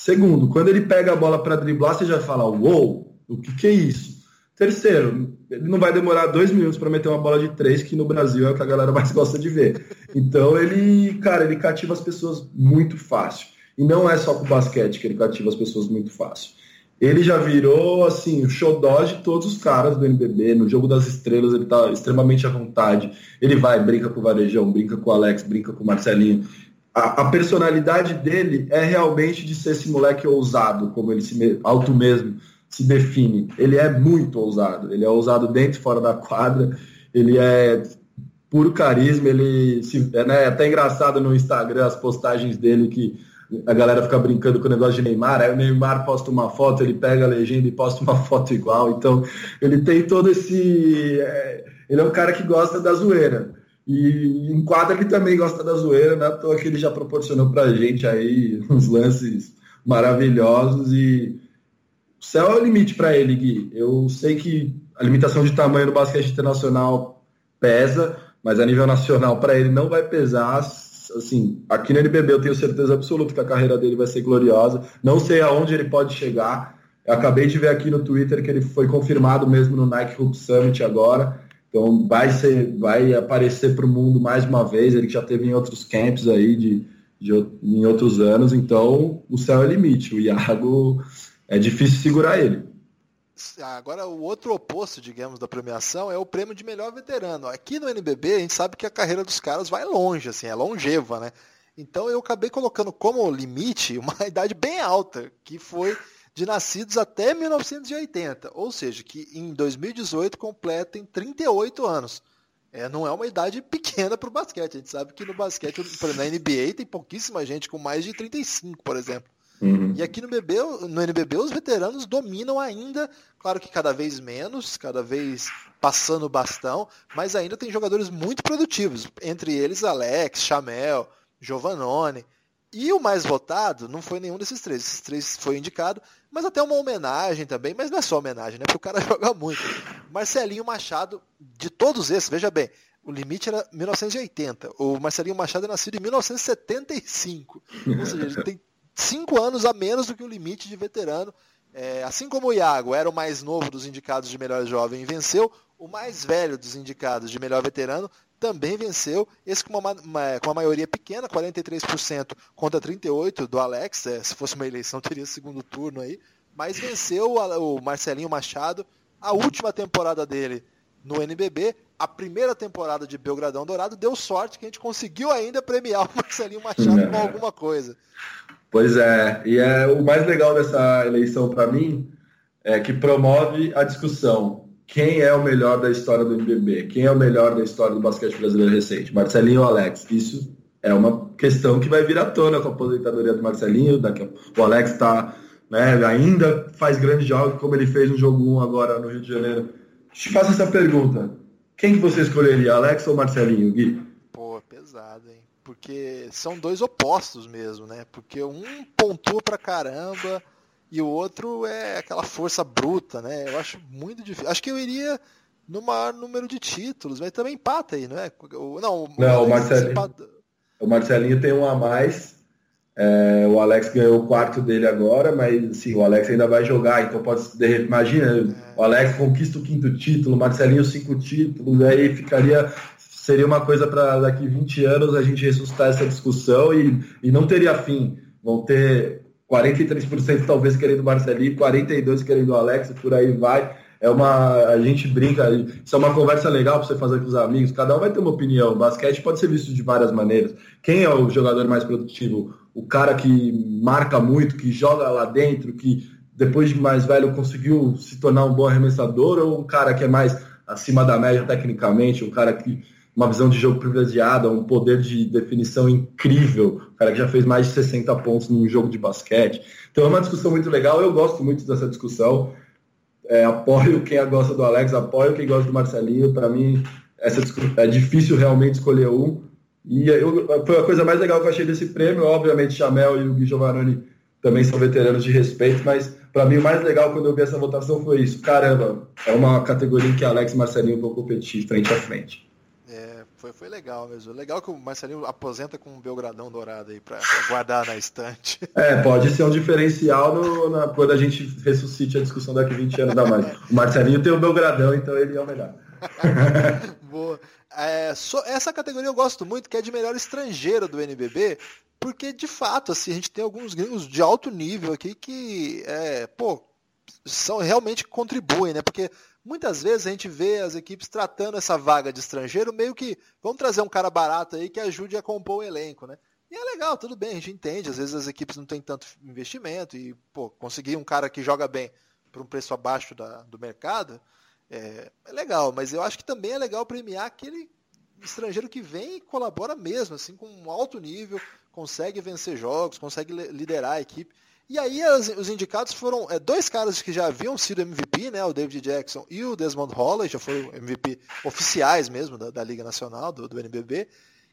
Segundo, quando ele pega a bola para driblar, você já fala, uou, o que, que é isso? Terceiro, ele não vai demorar dois minutos para meter uma bola de três, que no Brasil é o que a galera mais gosta de ver. Então ele, cara, ele cativa as pessoas muito fácil. E não é só com o basquete que ele cativa as pessoas muito fácil. Ele já virou, assim, o xodó de todos os caras do NBB. No Jogo das Estrelas ele tá extremamente à vontade. Ele vai, brinca com o Varejão, brinca com o Alex, brinca com o Marcelinho. A, a personalidade dele é realmente de ser esse moleque ousado, como ele se auto mesmo se define. Ele é muito ousado. Ele é ousado dentro e fora da quadra. Ele é puro carisma. Ele se, é né, até engraçado no Instagram as postagens dele que a galera fica brincando com o negócio de Neymar. Aí o Neymar posta uma foto, ele pega a legenda e posta uma foto igual. Então ele tem todo esse. É, ele é um cara que gosta da zoeira. E em quadra ele também gosta da zoeira, né? À toa que ele já proporcionou pra gente aí uns lances maravilhosos e o céu é o limite para ele, Gui. Eu sei que a limitação de tamanho no basquete internacional pesa, mas a nível nacional para ele não vai pesar. Assim, aqui no NBB eu tenho certeza absoluta que a carreira dele vai ser gloriosa. Não sei aonde ele pode chegar. Eu acabei de ver aqui no Twitter que ele foi confirmado mesmo no Nike Hoop Summit agora. Então vai ser, vai aparecer para o mundo mais uma vez. Ele já teve em outros camps aí de, de, em outros anos. Então o céu é limite. O Iago é difícil segurar ele. Agora, o outro oposto, digamos, da premiação é o prêmio de melhor veterano. Aqui no NBB, a gente sabe que a carreira dos caras vai longe, assim, é longeva, né? Então eu acabei colocando como limite uma idade bem alta, que foi de nascidos até 1980, ou seja, que em 2018 completem 38 anos. É, não é uma idade pequena para o basquete. A gente sabe que no basquete, na NBA, tem pouquíssima gente com mais de 35, por exemplo. Uhum. E aqui no, BB, no NBB os veteranos dominam ainda, claro que cada vez menos, cada vez passando o bastão, mas ainda tem jogadores muito produtivos, entre eles Alex, Chamel, Giovanoni. E o mais votado não foi nenhum desses três. Esses três foi indicado, mas até uma homenagem também, mas não é só homenagem, né? Porque o cara joga muito. Marcelinho Machado, de todos esses, veja bem, o limite era 1980. O Marcelinho Machado é nascido em 1975. Ou seja, ele tem cinco anos a menos do que o limite de veterano. É, assim como o Iago era o mais novo dos indicados de melhor jovem e venceu, o mais velho dos indicados de melhor veterano também venceu, esse com uma, uma, com uma maioria pequena, 43% contra 38% do Alex, é, se fosse uma eleição teria segundo turno aí, mas venceu o, Marcelinho Machado, a última temporada dele no NBB, a primeira temporada de Belgradão Dourado, deu sorte que a gente conseguiu ainda premiar o Marcelinho Machado com alguma coisa. Pois é, e é o mais legal dessa eleição para mim é que promove a discussão. Quem é o melhor da história do NBB? Quem é o melhor da história do basquete brasileiro recente? Marcelinho ou Alex? Isso é uma questão que vai vir à tona com a aposentadoria do Marcelinho. Daqui a... O Alex está né, ainda faz grandes jogos, como ele fez no jogo 1 agora no Rio de Janeiro. Te faço essa pergunta. Quem que você escolheria, Alex ou Marcelinho, Gui? Pô, pesado, hein? Porque são dois opostos mesmo, né? Porque um pontua pra caramba e o outro é aquela força bruta, né? Eu acho muito difícil. Acho que eu iria no maior número de títulos, mas também empata aí, não é? Não, o, não, o Marcelinho, empata... o Marcelinho tem um a mais. É, o Alex ganhou o quarto dele agora, mas sim, o Alex ainda vai jogar, então pode imagina, é. o Alex conquista o quinto título, o Marcelinho cinco títulos, aí ficaria seria uma coisa para daqui 20 anos a gente ressuscitar essa discussão e, e não teria fim. Vão ter 43% talvez querendo Marcelinho, 42% querendo o Alex, por aí vai. É uma. A gente brinca, isso é uma conversa legal para você fazer com os amigos, cada um vai ter uma opinião. O basquete pode ser visto de várias maneiras. Quem é o jogador mais produtivo? O cara que marca muito, que joga lá dentro, que depois de mais velho conseguiu se tornar um bom arremessador, ou um cara que é mais acima da média tecnicamente, um cara que uma visão de jogo privilegiada, um poder de definição incrível, um cara que já fez mais de 60 pontos num jogo de basquete. Então é uma discussão muito legal, eu gosto muito dessa discussão. É, apoio quem gosta do Alex, apoio quem gosta do Marcelinho. Para mim, essa é difícil realmente escolher um. E eu, foi a coisa mais legal que eu achei desse prêmio. Obviamente, Chamel e o Gui Giovannoni também são veteranos de respeito, mas para mim o mais legal quando eu vi essa votação foi isso. Caramba, é uma categoria em que Alex e Marcelinho vão competir frente a frente. Foi, foi legal mesmo. Legal que o Marcelinho aposenta com um Belgradão dourado aí para guardar na estante. É, pode ser um diferencial no, na, quando a gente ressuscite a discussão daqui 20 anos da mais. O Marcelinho tem o Belgradão, então ele é o melhor. Boa. É, so, essa categoria eu gosto muito, que é de melhor estrangeiro do NBB, porque de fato, assim, a gente tem alguns gringos de alto nível aqui que, é, pô, são realmente contribuem, né? Porque muitas vezes a gente vê as equipes tratando essa vaga de estrangeiro meio que vamos trazer um cara barato aí que ajude a compor o elenco, né? E é legal, tudo bem, a gente entende, às vezes as equipes não têm tanto investimento e, pô, conseguir um cara que joga bem por um preço abaixo da, do mercado é, é legal, mas eu acho que também é legal premiar aquele estrangeiro que vem e colabora mesmo, assim, com um alto nível, consegue vencer jogos, consegue liderar a equipe. E aí as, os indicados foram é, dois caras que já haviam sido MVP, né, o David Jackson e o Desmond Holley, já foram MVP oficiais mesmo da, da Liga Nacional, do, do, NBB,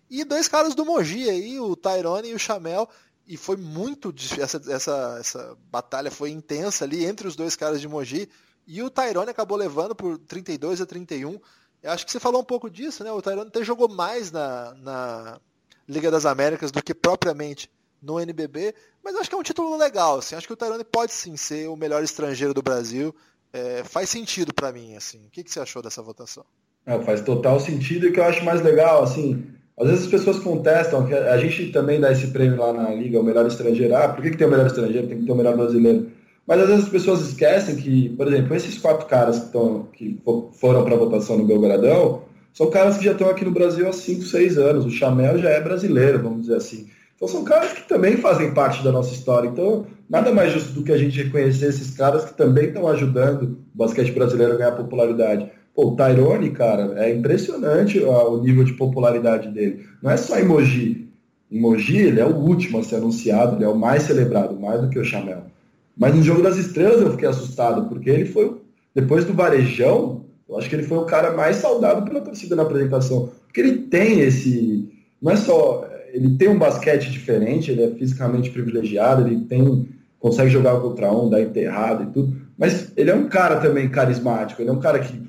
e dois caras do Mogi aí, o Tyrone e o Chamel, e foi muito essa, essa, essa batalha foi intensa ali entre os dois caras de Mogi, e o Tyrone acabou levando por 32 a 31. Eu acho que você falou um pouco disso, né? O Tyrone até jogou mais na, na Liga das Américas do que propriamente no NBB, mas acho que é um título legal. Assim, acho que o Tyrone pode sim ser o melhor estrangeiro do Brasil. É, faz sentido para mim. Assim. O que, que você achou dessa votação? É, faz total sentido e o que eu acho mais legal, assim, às vezes as pessoas contestam, que a gente também dá esse prêmio lá na Liga, o melhor estrangeiro. Ah, por que, que tem o melhor estrangeiro? Tem que ter o melhor brasileiro. Mas às vezes as pessoas esquecem que, por exemplo, esses quatro caras que, tão, que foram para votação no Belgradão são caras que já estão aqui no Brasil há 5, 6 anos. O Chamel já é brasileiro, vamos dizer assim. Então são caras que também fazem parte da nossa história. Então, nada mais justo do que a gente reconhecer esses caras que também estão ajudando o basquete brasileiro a ganhar popularidade. Pô, o Tyrone, cara, é impressionante o nível de popularidade dele. Não é só emoji. Emoji, ele é o último a ser anunciado, ele é o mais celebrado, mais do que o Chamel. Mas no Jogo das Estrelas eu fiquei assustado, porque ele foi, depois do Varejão, eu acho que ele foi o cara mais saudado pela torcida na apresentação. Porque ele tem esse. Não é só ele tem um basquete diferente, ele é fisicamente privilegiado, ele tem consegue jogar contra um, dar enterrado e tudo, mas ele é um cara também carismático, ele é um cara que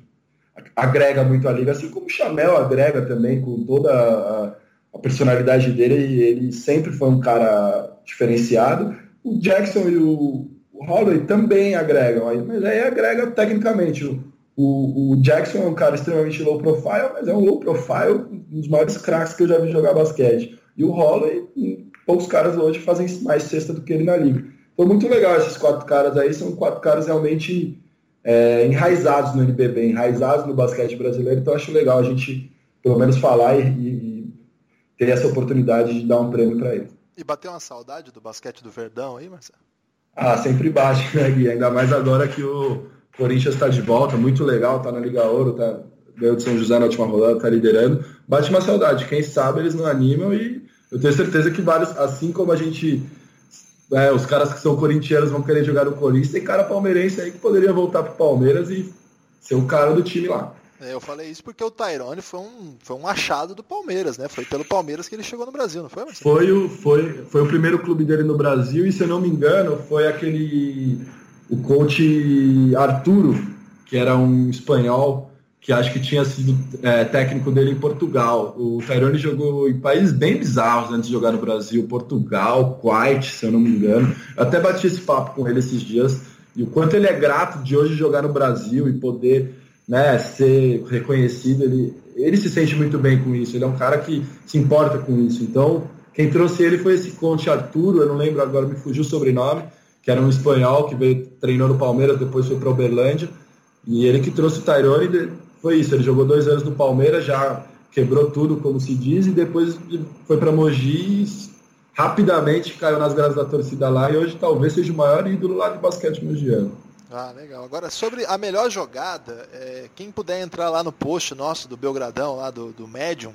agrega muito a liga, assim como o Chamel agrega também com toda a, a personalidade dele, e ele sempre foi um cara diferenciado. O Jackson e o, o Holloway também agregam, mas aí agrega tecnicamente. O, o, o, Jackson é um cara extremamente low profile, mas é um low profile, um dos maiores craques que eu já vi jogar basquete. E o Holloway, poucos caras hoje fazem mais cesta do que ele na liga. Foi muito legal esses quatro caras aí, são quatro caras realmente é, enraizados no NBB, enraizados no basquete brasileiro, então acho legal a gente pelo menos falar e, e ter essa oportunidade de dar um prêmio para eles. E bateu uma saudade do basquete do Verdão aí, Marcelo? Ah, sempre bate, né, Gui? Ainda mais agora que o Corinthians está de volta, muito legal, tá na Liga Ouro, tá ganhou de São José na última rodada, tá liderando. Bate uma saudade. Quem sabe eles não animam e eu tenho certeza que vários, assim como a gente. É, os caras que são corintianos vão querer jogar no Corinthians, tem cara palmeirense aí que poderia voltar pro Palmeiras e ser o cara do time lá. É, eu falei isso porque o Tyrone foi um, foi um achado do Palmeiras, né? Foi pelo Palmeiras que ele chegou no Brasil, não foi, Marcelo? Foi o, foi, foi o primeiro clube dele no Brasil e, se eu não me engano, foi aquele. O coach Arturo, que era um espanhol, que acho que tinha sido é, técnico dele em Portugal. O Tyrone jogou em países bem bizarros antes de jogar no Brasil, Portugal, Kuwait, se eu não me engano. Eu até bati esse papo com ele esses dias. E o quanto ele é grato de hoje jogar no Brasil e poder né, ser reconhecido, ele, ele se sente muito bem com isso, ele é um cara que se importa com isso. Então, quem trouxe ele foi esse Conte Arturo, eu não lembro agora, me fugiu o sobrenome, que era um espanhol que veio, treinou no Palmeiras, depois foi para Uberlândia, e ele que trouxe o Tyrone, foi isso, ele jogou dois anos no Palmeiras, já quebrou tudo, como se diz, e depois foi para Mogi e rapidamente caiu nas graças da torcida lá, e hoje talvez seja o maior ídolo lá de basquete mogiano. Ah, legal. Agora, sobre a melhor jogada, é, quem puder entrar lá no post nosso do Belgradão, lá do, do Medium,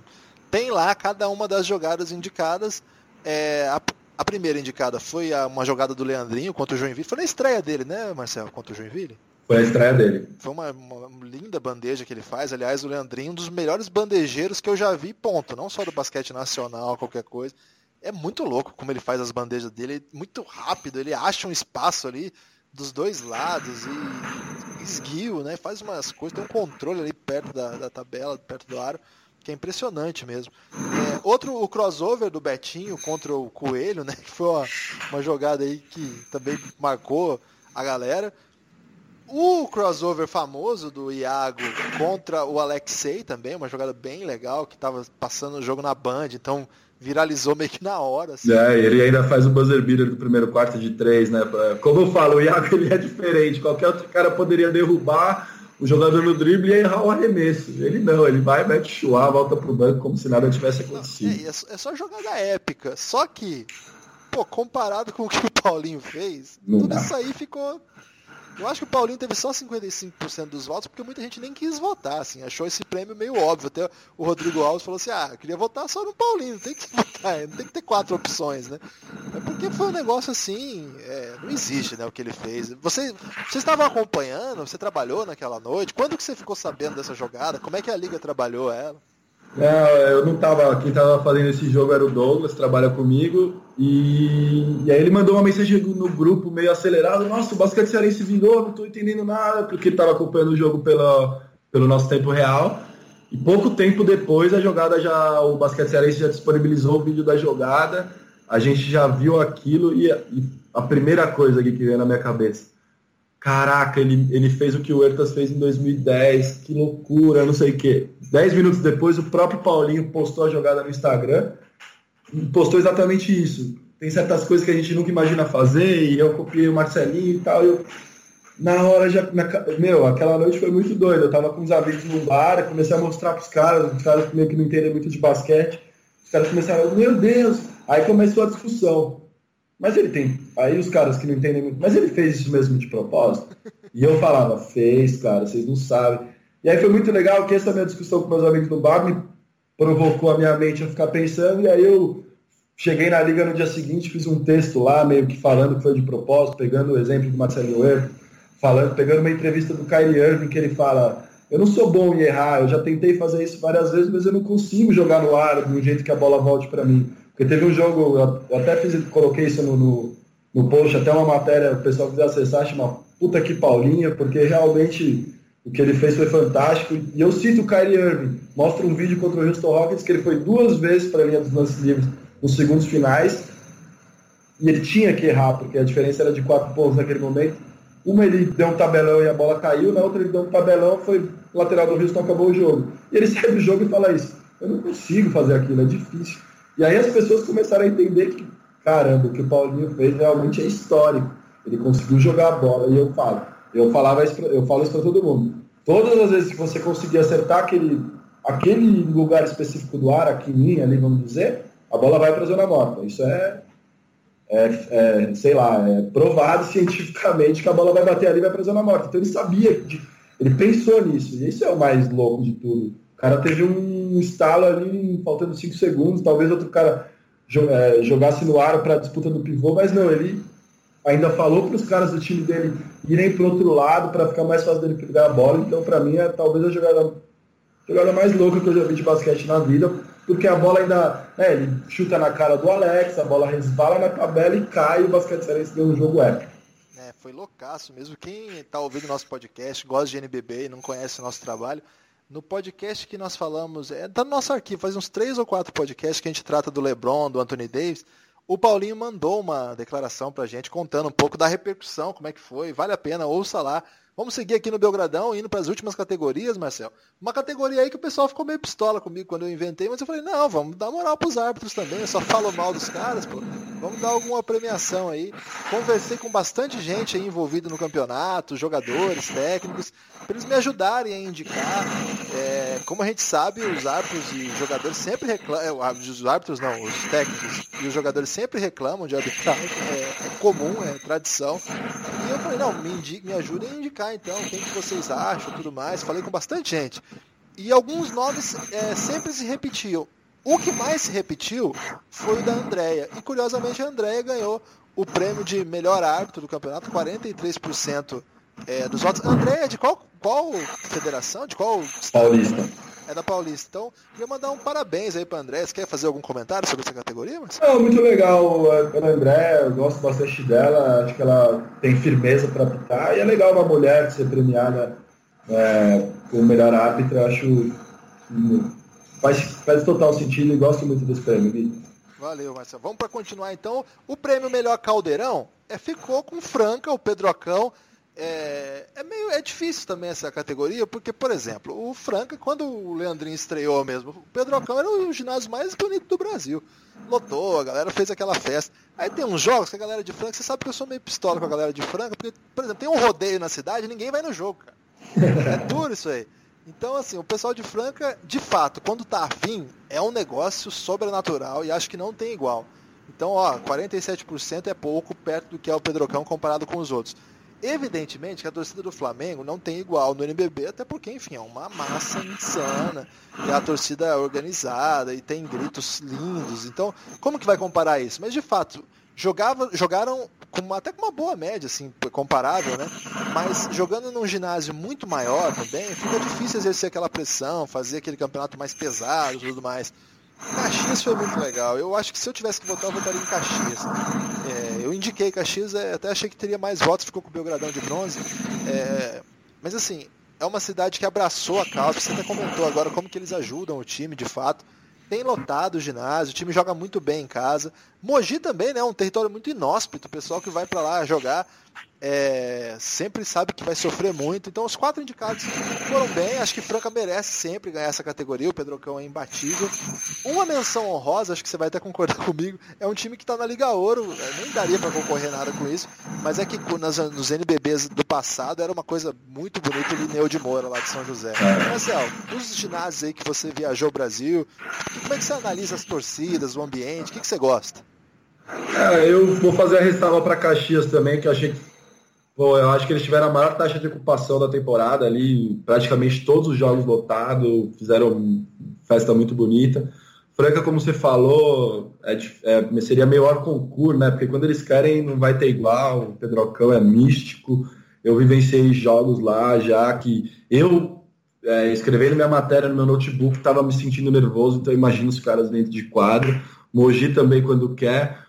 tem lá cada uma das jogadas indicadas. É, a, a, primeira indicada foi a, uma jogada do Leandrinho contra o Joinville. Foi na estreia dele, né, Marcelo, contra o Joinville? Foi a estreia dele. Foi uma, uma, linda bandeja que ele faz. Aliás, o Leandrinho, um dos melhores bandejeiros que eu já vi, ponto. Não só do basquete nacional, qualquer coisa. É muito louco como ele faz as bandejas dele, é muito rápido, ele acha um espaço ali dos dois lados e esguio, né? Faz umas coisas, tem um controle ali perto da, da tabela, perto do aro, que é impressionante mesmo. É, outro, o crossover do Betinho contra o Coelho, né? Que foi uma, uma jogada aí que também marcou a galera. O crossover famoso do Iago contra o Alexei também, uma jogada bem legal, que estava passando o jogo na Band, então viralizou meio que na hora. Assim. É, ele ainda faz o buzzer beater do primeiro quarto de três, né? Como eu falo, o Iago ele é diferente. Qualquer outro cara poderia derrubar o jogador no drible e errar o arremesso. Ele não, ele vai, mete chuar, volta pro banco como se nada tivesse acontecido. Não, é, é só jogada épica. Só que, pô, comparado com o que o Paulinho fez, não tudo dá. isso aí ficou eu acho que o Paulinho teve só 55% dos votos, porque muita gente nem quis votar, assim, achou esse prêmio meio óbvio. Até o Rodrigo Alves falou assim, ah, eu queria votar só no Paulinho, não tem que votar, não tem que ter quatro opções, né? É porque foi um negócio assim, é, não existe, né, o que ele fez. Você, você estava acompanhando, você trabalhou naquela noite, quando que você ficou sabendo dessa jogada? Como é que a Liga trabalhou ela? É, eu não tava. Quem tava fazendo esse jogo era o Douglas, trabalha comigo. E, e aí ele mandou uma mensagem no grupo meio acelerado. Nossa, o basquete cearense virou, não tô entendendo nada, porque ele tava acompanhando o jogo pela, pelo nosso tempo real. E pouco tempo depois a jogada já. O basquete cearense já disponibilizou o vídeo da jogada. A gente já viu aquilo e, e a primeira coisa que veio na minha cabeça caraca, ele, ele fez o que o Ertas fez em 2010, que loucura, não sei o quê. Dez minutos depois, o próprio Paulinho postou a jogada no Instagram, postou exatamente isso. Tem certas coisas que a gente nunca imagina fazer, e eu copiei o Marcelinho e tal, e eu, na hora já, na, meu, aquela noite foi muito doida, eu tava com uns amigos no bar, comecei a mostrar pros caras, os caras meio que não entendem muito de basquete, os caras começaram, meu Deus, aí começou a discussão. Mas ele tem. Aí os caras que não entendem muito. Mas ele fez isso mesmo de propósito? E eu falava, fez, cara, vocês não sabem. E aí foi muito legal que essa minha discussão com meus amigos no bar me provocou a minha mente a ficar pensando. E aí eu cheguei na liga no dia seguinte, fiz um texto lá, meio que falando que foi de propósito, pegando o exemplo do Marcelo Herto, falando, pegando uma entrevista do Kyrie Irving, que ele fala. Eu não sou bom em errar, eu já tentei fazer isso várias vezes, mas eu não consigo jogar no ar um jeito que a bola volte para mim. Porque teve um jogo, eu até fiz, coloquei isso no, no, no post, até uma matéria, o pessoal quiser acessar, chama Puta que Paulinha, porque realmente o que ele fez foi fantástico. E eu cito o Kyrie Irving, mostra um vídeo contra o Houston Rockets que ele foi duas vezes para a linha dos lances livres nos segundos finais. E ele tinha que errar, porque a diferença era de quatro pontos naquele momento. Uma ele deu um tabelão e a bola caiu, na outra ele deu um tabelão, foi lateral do Houston, acabou o jogo. E ele sai do jogo e fala isso. Eu não consigo fazer aquilo, é difícil. E aí as pessoas começaram a entender que, caramba, o que o Paulinho fez realmente é histórico. Ele conseguiu jogar a bola. E eu falo, eu, falava isso pra, eu falo isso para todo mundo. Todas as vezes que você conseguir acertar aquele, aquele lugar específico do ar, a quininha ali, vamos dizer, a bola vai para a zona morta. Isso é, é, é, sei lá, é provado cientificamente que a bola vai bater ali e vai para a zona morta. Então ele sabia, ele pensou nisso. E isso é o mais louco de tudo cara teve um estalo ali, faltando 5 segundos, talvez outro cara é, jogasse no ar para a disputa do pivô, mas não, ele ainda falou para os caras do time dele irem para outro lado para ficar mais fácil dele pegar a bola. Então, para mim, é talvez a jogada jogada mais louca que eu já vi de basquete na vida, porque a bola ainda, né, ele chuta na cara do Alex, a bola resbala na tabela e cai, e o basquete cearense deu um jogo épico. É, foi loucaço mesmo. Quem está ouvindo nosso podcast, gosta de NBB e não conhece o nosso trabalho, no podcast que nós falamos, é, tá no nosso arquivo, faz uns três ou quatro podcasts que a gente trata do LeBron, do Anthony Davis. O Paulinho mandou uma declaração pra gente contando um pouco da repercussão, como é que foi. Vale a pena, ouça lá. Vamos seguir aqui no Belgradão, indo para as últimas categorias, Marcel. Uma categoria aí que o pessoal ficou meio pistola comigo quando eu inventei, mas eu falei, não, vamos dar moral para os árbitros também, eu só falo mal dos caras, pô. Vamos dar alguma premiação aí. Conversei com bastante gente aí envolvida no campeonato, jogadores, técnicos, para eles me ajudarem a indicar. É, como a gente sabe, os árbitros e jogadores sempre reclamam, é, os árbitros não, os técnicos e os jogadores sempre reclamam de arbitragem, é, é comum, é tradição. Não, me, me ajudem a indicar então, quem que vocês acham tudo mais. Falei com bastante gente. E alguns nomes é, sempre se repetiam. O que mais se repetiu foi o da Andréia. E curiosamente a Andréia ganhou o prêmio de melhor árbitro do campeonato, 43% é, dos votos. Andréia, de qual, qual federação? De qual Paulista. É da Paulista. Então, queria mandar um parabéns aí para André. Você quer fazer algum comentário sobre essa categoria? Mas... Não, muito legal a André, eu gosto bastante dela, acho que ela tem firmeza para apitar, e é legal uma mulher ser premiada é, como melhor árbitra, acho faz, faz total sentido e gosto muito desse prêmio. Valeu, Marcelo. Vamos para continuar então. O prêmio Melhor Caldeirão é, ficou com Franca, o Pedrocão, é, é, meio é difícil também essa categoria, porque, por exemplo, o Franca, quando o Leandrinho estreou mesmo, o Pedrocão era o ginásio mais bonito do Brasil. Lotou, a galera fez aquela festa. Aí tem uns jogos que a galera de Franca, você sabe que eu sou meio pistola com a galera de Franca, porque, por exemplo, tem um rodeio na cidade ninguém vai no jogo, cara. É duro isso aí. Então, assim, o pessoal de Franca, de fato, quando tá afim, é um negócio sobrenatural e acho que não tem igual. Então, ó, 47% é pouco perto do que é o Pedrocão comparado com os outros. Evidentemente que a torcida do Flamengo não tem igual no NBB, até porque, enfim, é uma massa insana, e a torcida é organizada e tem gritos lindos. Então, como que vai comparar isso? Mas de fato, jogava, jogaram com, até com uma boa média, assim, comparável, né? Mas jogando num ginásio muito maior também, fica difícil exercer aquela pressão, fazer aquele campeonato mais pesado e tudo mais. Caxias foi muito legal. Eu acho que se eu tivesse que votar, eu votaria em Caxias. É, eu indiquei Caxias, é, até achei que teria mais votos, ficou com o Belgradão de bronze. É, mas assim, é uma cidade que abraçou a causa. Você até comentou agora como que eles ajudam o time, de fato. Tem lotado o ginásio, o time joga muito bem em casa. Mogi também, né? Um território muito inóspito. O pessoal que vai para lá jogar é, sempre sabe que vai sofrer muito. Então os quatro indicados foram bem. Acho que Franca merece sempre ganhar essa categoria. O Pedrocão é imbatível. Uma menção honrosa, acho que você vai até concordar comigo, é um time que está na Liga Ouro. É, nem daria para concorrer nada com isso. Mas é que nas, nos NBBs do passado era uma coisa muito bonita o Lineu de Moura, lá de São José. Marcel, dos ginásios aí que você viajou o Brasil, como é que você analisa as torcidas, o ambiente? O que, que você gosta? É, eu vou fazer a ressalva para Caxias também, que eu achei que Pô, eu acho que eles tiveram a maior taxa de ocupação da temporada ali, praticamente todos os jogos lotados, fizeram festa muito bonita. Franca, como você falou, é, é, seria melhor concurso, né? Porque quando eles querem não vai ter igual, o Pedrocão é místico. Eu vivenciei jogos lá já que eu, é, escrevendo minha matéria no meu notebook, estava me sentindo nervoso, então imagino os caras dentro de quadro. Mogi também quando quer.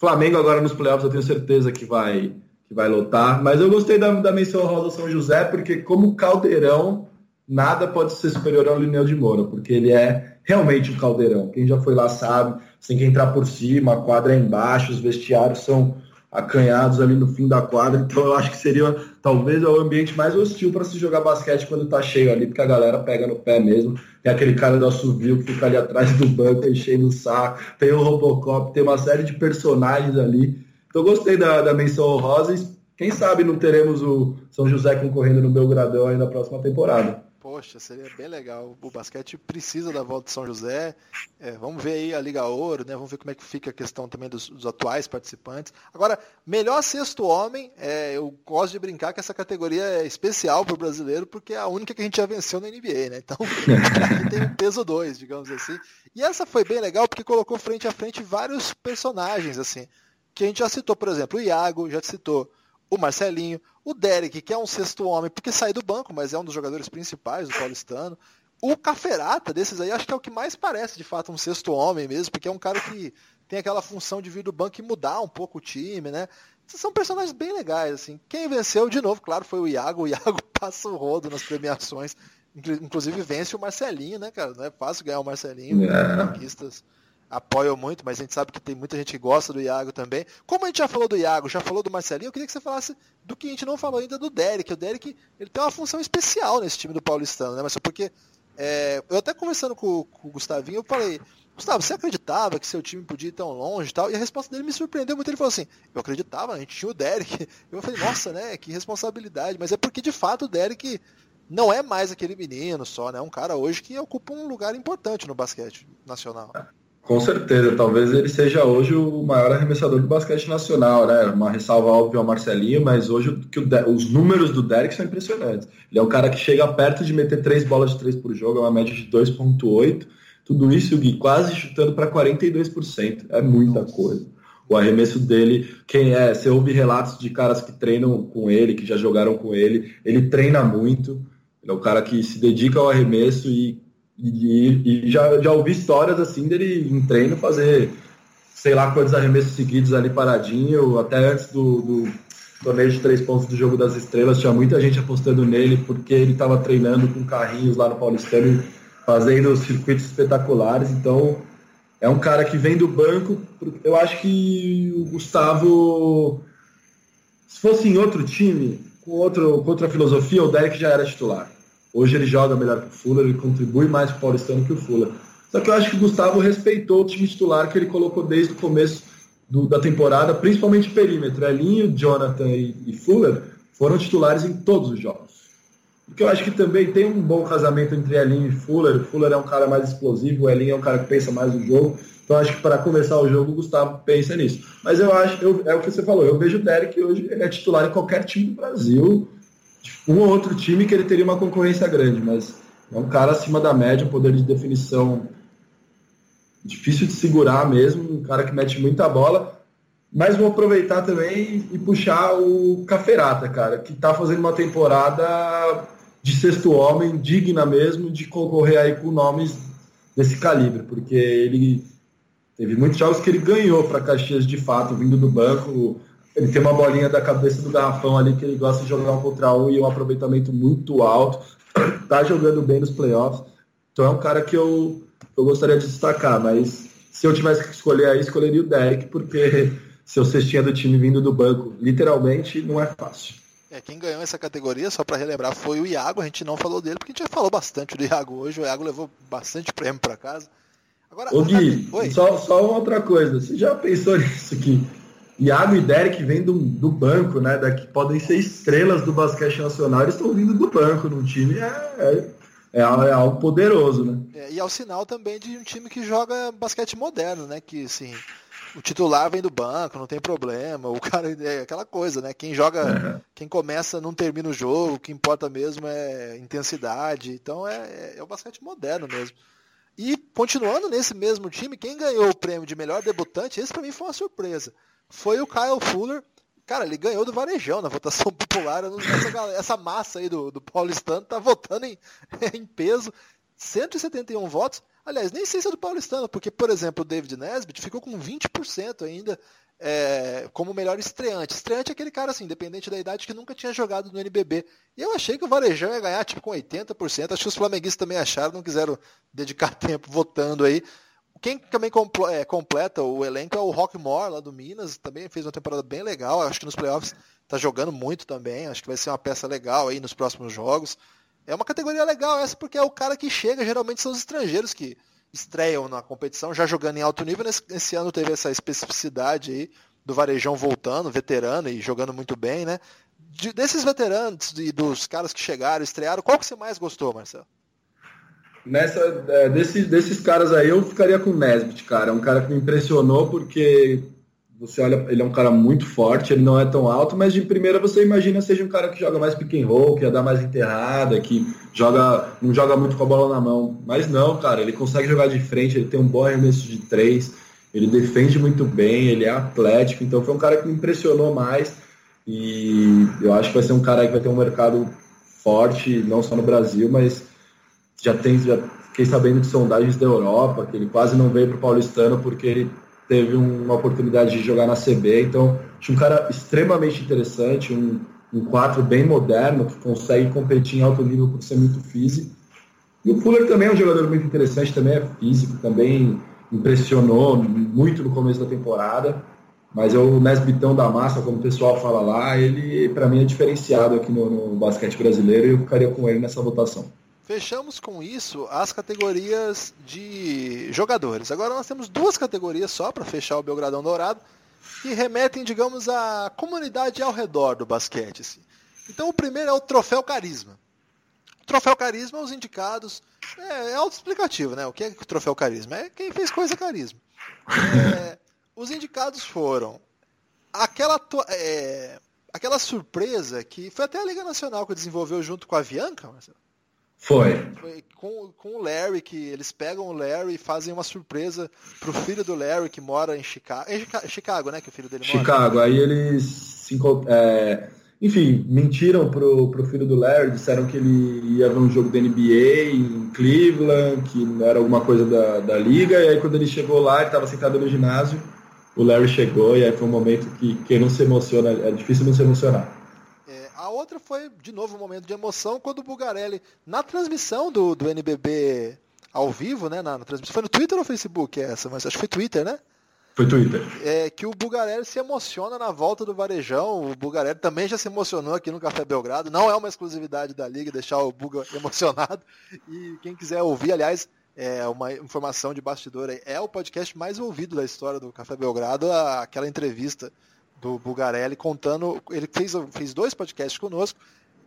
Flamengo agora nos playoffs eu tenho certeza que vai que vai lotar. Mas eu gostei da, da menção rosa São José, porque como caldeirão, nada pode ser superior ao Lineu de Moura, porque ele é realmente um caldeirão. Quem já foi lá sabe, você tem que entrar por cima, a quadra é embaixo, os vestiários são acanhados ali no fim da quadra, então eu acho que seria talvez o ambiente mais hostil para se jogar basquete quando tá cheio ali, porque a galera pega no pé mesmo. Tem aquele cara do assovio que fica ali atrás do banco enchendo o saco, tem o Robocop, tem uma série de personagens ali então gostei da, da menção honrosa quem sabe não teremos o São José concorrendo no Belgradão aí na próxima temporada. Poxa, seria bem legal. O basquete precisa da volta de São José. É, vamos ver aí a Liga Ouro, né? Vamos ver como é que fica a questão também dos, dos atuais participantes. Agora, melhor sexto homem, é, eu gosto de brincar que essa categoria é especial para o brasileiro, porque é a única que a gente já venceu na NBA, né? Então, tem um peso dois, digamos assim. E essa foi bem legal porque colocou frente a frente vários personagens, assim que a gente já citou, por exemplo, o Iago, já citou o Marcelinho, o Derek, que é um sexto homem, porque sai do banco, mas é um dos jogadores principais do paulistano, o Caferata desses aí, acho que é o que mais parece de fato um sexto homem mesmo, porque é um cara que tem aquela função de vir do banco e mudar um pouco o time, né? São personagens bem legais, assim. Quem venceu, de novo, claro, foi o Iago. O Iago passa o rodo nas premiações. Inclusive vence o Marcelinho, né, cara? Não é fácil ganhar o Marcelinho. É. Conquistas apoiam muito, mas a gente sabe que tem muita gente que gosta do Iago também. Como a gente já falou do Iago, já falou do Marcelinho, eu queria que você falasse do que a gente não falou ainda do Derek. O Derek ele tem uma função especial nesse time do Paulistano, né? Mas só porque é, eu até conversando com, com, o Gustavinho, eu falei, Gustavo, você acreditava que seu time podia ir tão longe e tal? E a resposta dele me surpreendeu muito. Ele falou assim, eu acreditava, a gente tinha o Derek. Eu falei, nossa, né? Que responsabilidade. Mas é porque de fato o Derek não é mais aquele menino só, né? É um cara hoje que ocupa um lugar importante no basquete nacional. Com certeza, talvez ele seja hoje o maior arremessador do basquete nacional, né? Uma ressalva óbvia ao Marcelinho, mas hoje que os números do Derek são impressionantes. Ele é um cara que chega perto de meter três bolas de três por jogo, é uma média de 2.8. Tudo isso, Gui, quase chutando para 42%. É muita coisa. O arremesso dele, quem é, você ouve relatos de caras que treinam com ele, que já jogaram com ele, ele treina muito. Ele é um cara que se dedica ao arremesso e e, e, já, já ouvi histórias assim dele em treino fazer sei lá quantos arremessos seguidos ali paradinho, até antes do, do torneio de três pontos do Jogo das Estrelas, tinha muita gente apostando nele porque ele estava treinando com carrinhos lá no Paulistano, fazendo circuitos espetaculares, então é um cara que vem do banco, eu acho que o Gustavo, se fosse em outro time, com, outro, com outra filosofia, o Derek já era titular. Hoje ele joga melhor que o Fuller, ele contribui mais para o Paulistano que o Fuller. Só que eu acho que o Gustavo respeitou o time titular que ele colocou desde o começo do, da temporada, principalmente o perímetro. Elinho, Jonathan e, e, Fuller foram titulares em todos os jogos. Porque eu acho que também tem um bom casamento entre Elinho e Fuller. O Fuller é um cara mais explosivo, o Elinho é um cara que pensa mais no jogo. Então acho que para começar o jogo o Gustavo pensa nisso. Mas eu acho, eu, é o que você falou, eu vejo o Derek hoje, ele é titular em qualquer time do Brasil um ou outro time que ele teria uma concorrência grande, mas é um cara acima da média, um poder de definição difícil de segurar mesmo, um cara que mete muita bola. Mas vou aproveitar também e puxar o Caferata, cara, que está fazendo uma temporada de sexto homem, digna mesmo de concorrer aí com nomes desse calibre, porque ele teve muitos jogos que ele ganhou para Caxias de fato, vindo do banco, ele tem uma bolinha da cabeça do garrafão ali que ele gosta de jogar um contra um e um aproveitamento muito alto. tá jogando bem nos playoffs. Então é um cara que eu, eu gostaria de destacar, mas se eu tivesse que escolher aí, escolheria o Derek, porque seu cestinha do time vindo do banco, literalmente, não é fácil. É, quem ganhou essa categoria, só para relembrar, foi o Iago. A gente não falou dele, porque a gente já falou bastante do Iago hoje. O Iago levou bastante prêmio para casa. Agora, Ô Gui, só, só uma outra coisa. Você já pensou nisso aqui? Iago e Derek vêm do, do banco, né? Daqui podem ser estrelas do basquete nacional, eles estão vindo do banco num time. É, é, é, é algo poderoso, né? É, e é o sinal também de um time que joga basquete moderno, né? Que assim, o titular vem do banco, não tem problema. O cara é aquela coisa, né? Quem joga, é. quem começa não termina o jogo, o que importa mesmo é intensidade. Então é, é o basquete moderno mesmo. E continuando nesse mesmo time, quem ganhou o prêmio de melhor debutante, esse para mim foi uma surpresa foi o Kyle Fuller. Cara, ele ganhou do Varejão na votação popular. Essa, essa massa aí do, do Paulistano tá votando em, em peso. 171 votos. Aliás, nem sei se é do Paulistano, porque, por exemplo, o David Nesbitt ficou com 20% ainda é, como melhor estreante. Estreante é aquele cara, assim, independente da idade, que nunca tinha jogado no NBB. E eu achei que o Varejão ia ganhar, tipo, com 80%. Acho que os flamenguistas também acharam, não quiseram dedicar tempo votando aí. Quem também é, completa o elenco é o Rockmore, lá do Minas, também fez uma temporada bem legal, acho que nos playoffs está jogando muito também, acho que vai ser uma peça legal aí nos próximos jogos. É uma categoria legal essa, porque é o cara que chega, geralmente são os estrangeiros que estreiam na competição, já jogando em alto nível. Nesse, esse ano teve essa especificidade aí do Varejão voltando, veterano e jogando muito bem, né? De, desses veteranos e dos caras que chegaram, estrearam, qual que você mais gostou, Marcelo? Nessa, é, desses, desses caras aí, eu ficaria com o Nesbitt, cara. É um cara que me impressionou porque você olha, ele é um cara muito forte, ele não é tão alto, mas de primeira você imagina seja um cara que joga mais pick and roll, que ia dar mais enterrada, que joga, não joga muito com a bola na mão. Mas não, cara, ele consegue jogar de frente, ele tem um bom arremesso de três, ele defende muito bem, ele é atlético, então foi um cara que me impressionou mais. E eu acho que vai ser um cara que vai ter um mercado forte, não só no Brasil, mas já tem, já fiquei sabendo de sondagens da Europa, que ele quase não veio para o Paulistano porque ele teve uma oportunidade de jogar na CB, então tinha um cara extremamente interessante, um, um 4 bem moderno, que consegue competir em alto nível por ser muito físico. E o Fuller também é um jogador muito interessante, também é físico, também impressionou muito no começo da temporada. Mas é o Nesbitão da massa, como o pessoal fala lá, ele para mim é diferenciado aqui no, no, basquete brasileiro e eu ficaria com ele nessa votação. Fechamos com isso as categorias de jogadores. Agora nós temos duas categorias só para fechar o Belgradão Dourado que remetem, digamos, à comunidade ao redor do basquete. Assim. Então o primeiro é o Troféu Carisma. O Troféu Carisma, os indicados, é, é autoexplicativo, né? O que é o Troféu Carisma? É quem fez coisa carisma. É, os indicados foram aquela, é, aquela surpresa que foi até a Liga Nacional que desenvolveu junto com a Avianca, Marcelo. Foi. Foi com, com o Larry, que eles pegam o Larry e fazem uma surpresa pro filho do Larry que mora em Chicago. Em Chicago, né? Que o filho dele mora. Chicago. Aí eles se é, enfim, mentiram pro, pro filho do Larry, disseram que ele ia ver um jogo da NBA em Cleveland, que não era alguma coisa da, da liga, e aí quando ele chegou lá, ele estava sentado no ginásio, o Larry chegou e aí foi um momento que quem não se emociona, é difícil não se emocionar. Outra foi, de novo, um momento de emoção quando o Bugarelli, na transmissão do, do NBB ao vivo, né, na, na transmissão, foi no Twitter ou Facebook essa? Mas acho que foi Twitter, né? Foi Twitter. É que o Bugarelli se emociona na volta do Varejão. O Bugarelli também já se emocionou aqui no Café Belgrado. Não é uma exclusividade da Liga deixar o Buga emocionado. E quem quiser ouvir, aliás, é uma informação de bastidor aí. É o podcast mais ouvido da história do Café Belgrado, aquela entrevista do Bugarelli contando. Ele fez, fez dois podcasts conosco.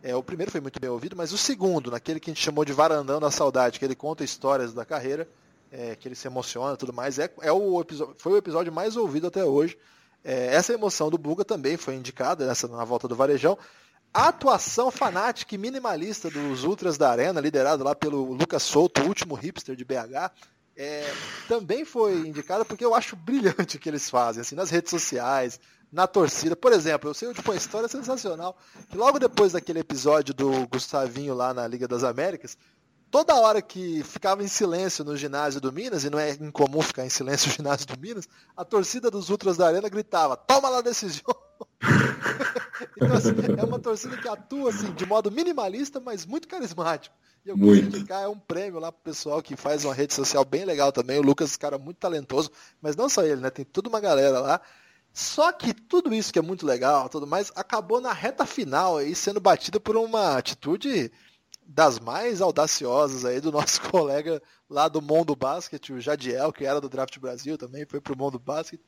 É, o primeiro foi muito bem ouvido, mas o segundo, naquele que a gente chamou de Varandão da Saudade, que ele conta histórias da carreira, é, que ele se emociona e tudo mais, é, é o episódio, foi o episódio mais ouvido até hoje. É, essa emoção do Buga também foi indicada nessa, na volta do Varejão. A atuação fanática e minimalista dos Ultras da Arena, liderado lá pelo Lucas Souto, o último hipster de BH, é, também foi indicada porque eu acho brilhante o que eles fazem, assim, nas redes sociais, na torcida. Por exemplo, eu sei tipo, uma história sensacional, que logo depois daquele episódio do Gustavinho lá na Liga das Américas, toda hora que ficava em silêncio no ginásio do Minas, e não é incomum ficar em silêncio no ginásio do Minas, a torcida dos Ultras da Arena gritava, toma lá a decisão. então, assim, é uma torcida que atua assim, de modo minimalista, mas muito carismático. E eu queria indicar, é um prêmio lá pro pessoal que faz uma rede social bem legal também. O Lucas, cara, muito talentoso, mas não só ele, né? Tem toda uma galera lá. Só que tudo isso que é muito legal, tudo mais, acabou na reta final aí sendo batida por uma atitude das mais audaciosas aí do nosso colega lá do Mundo Basket, o Jadiel, que era do Draft Brasil também, foi pro Mundo Basket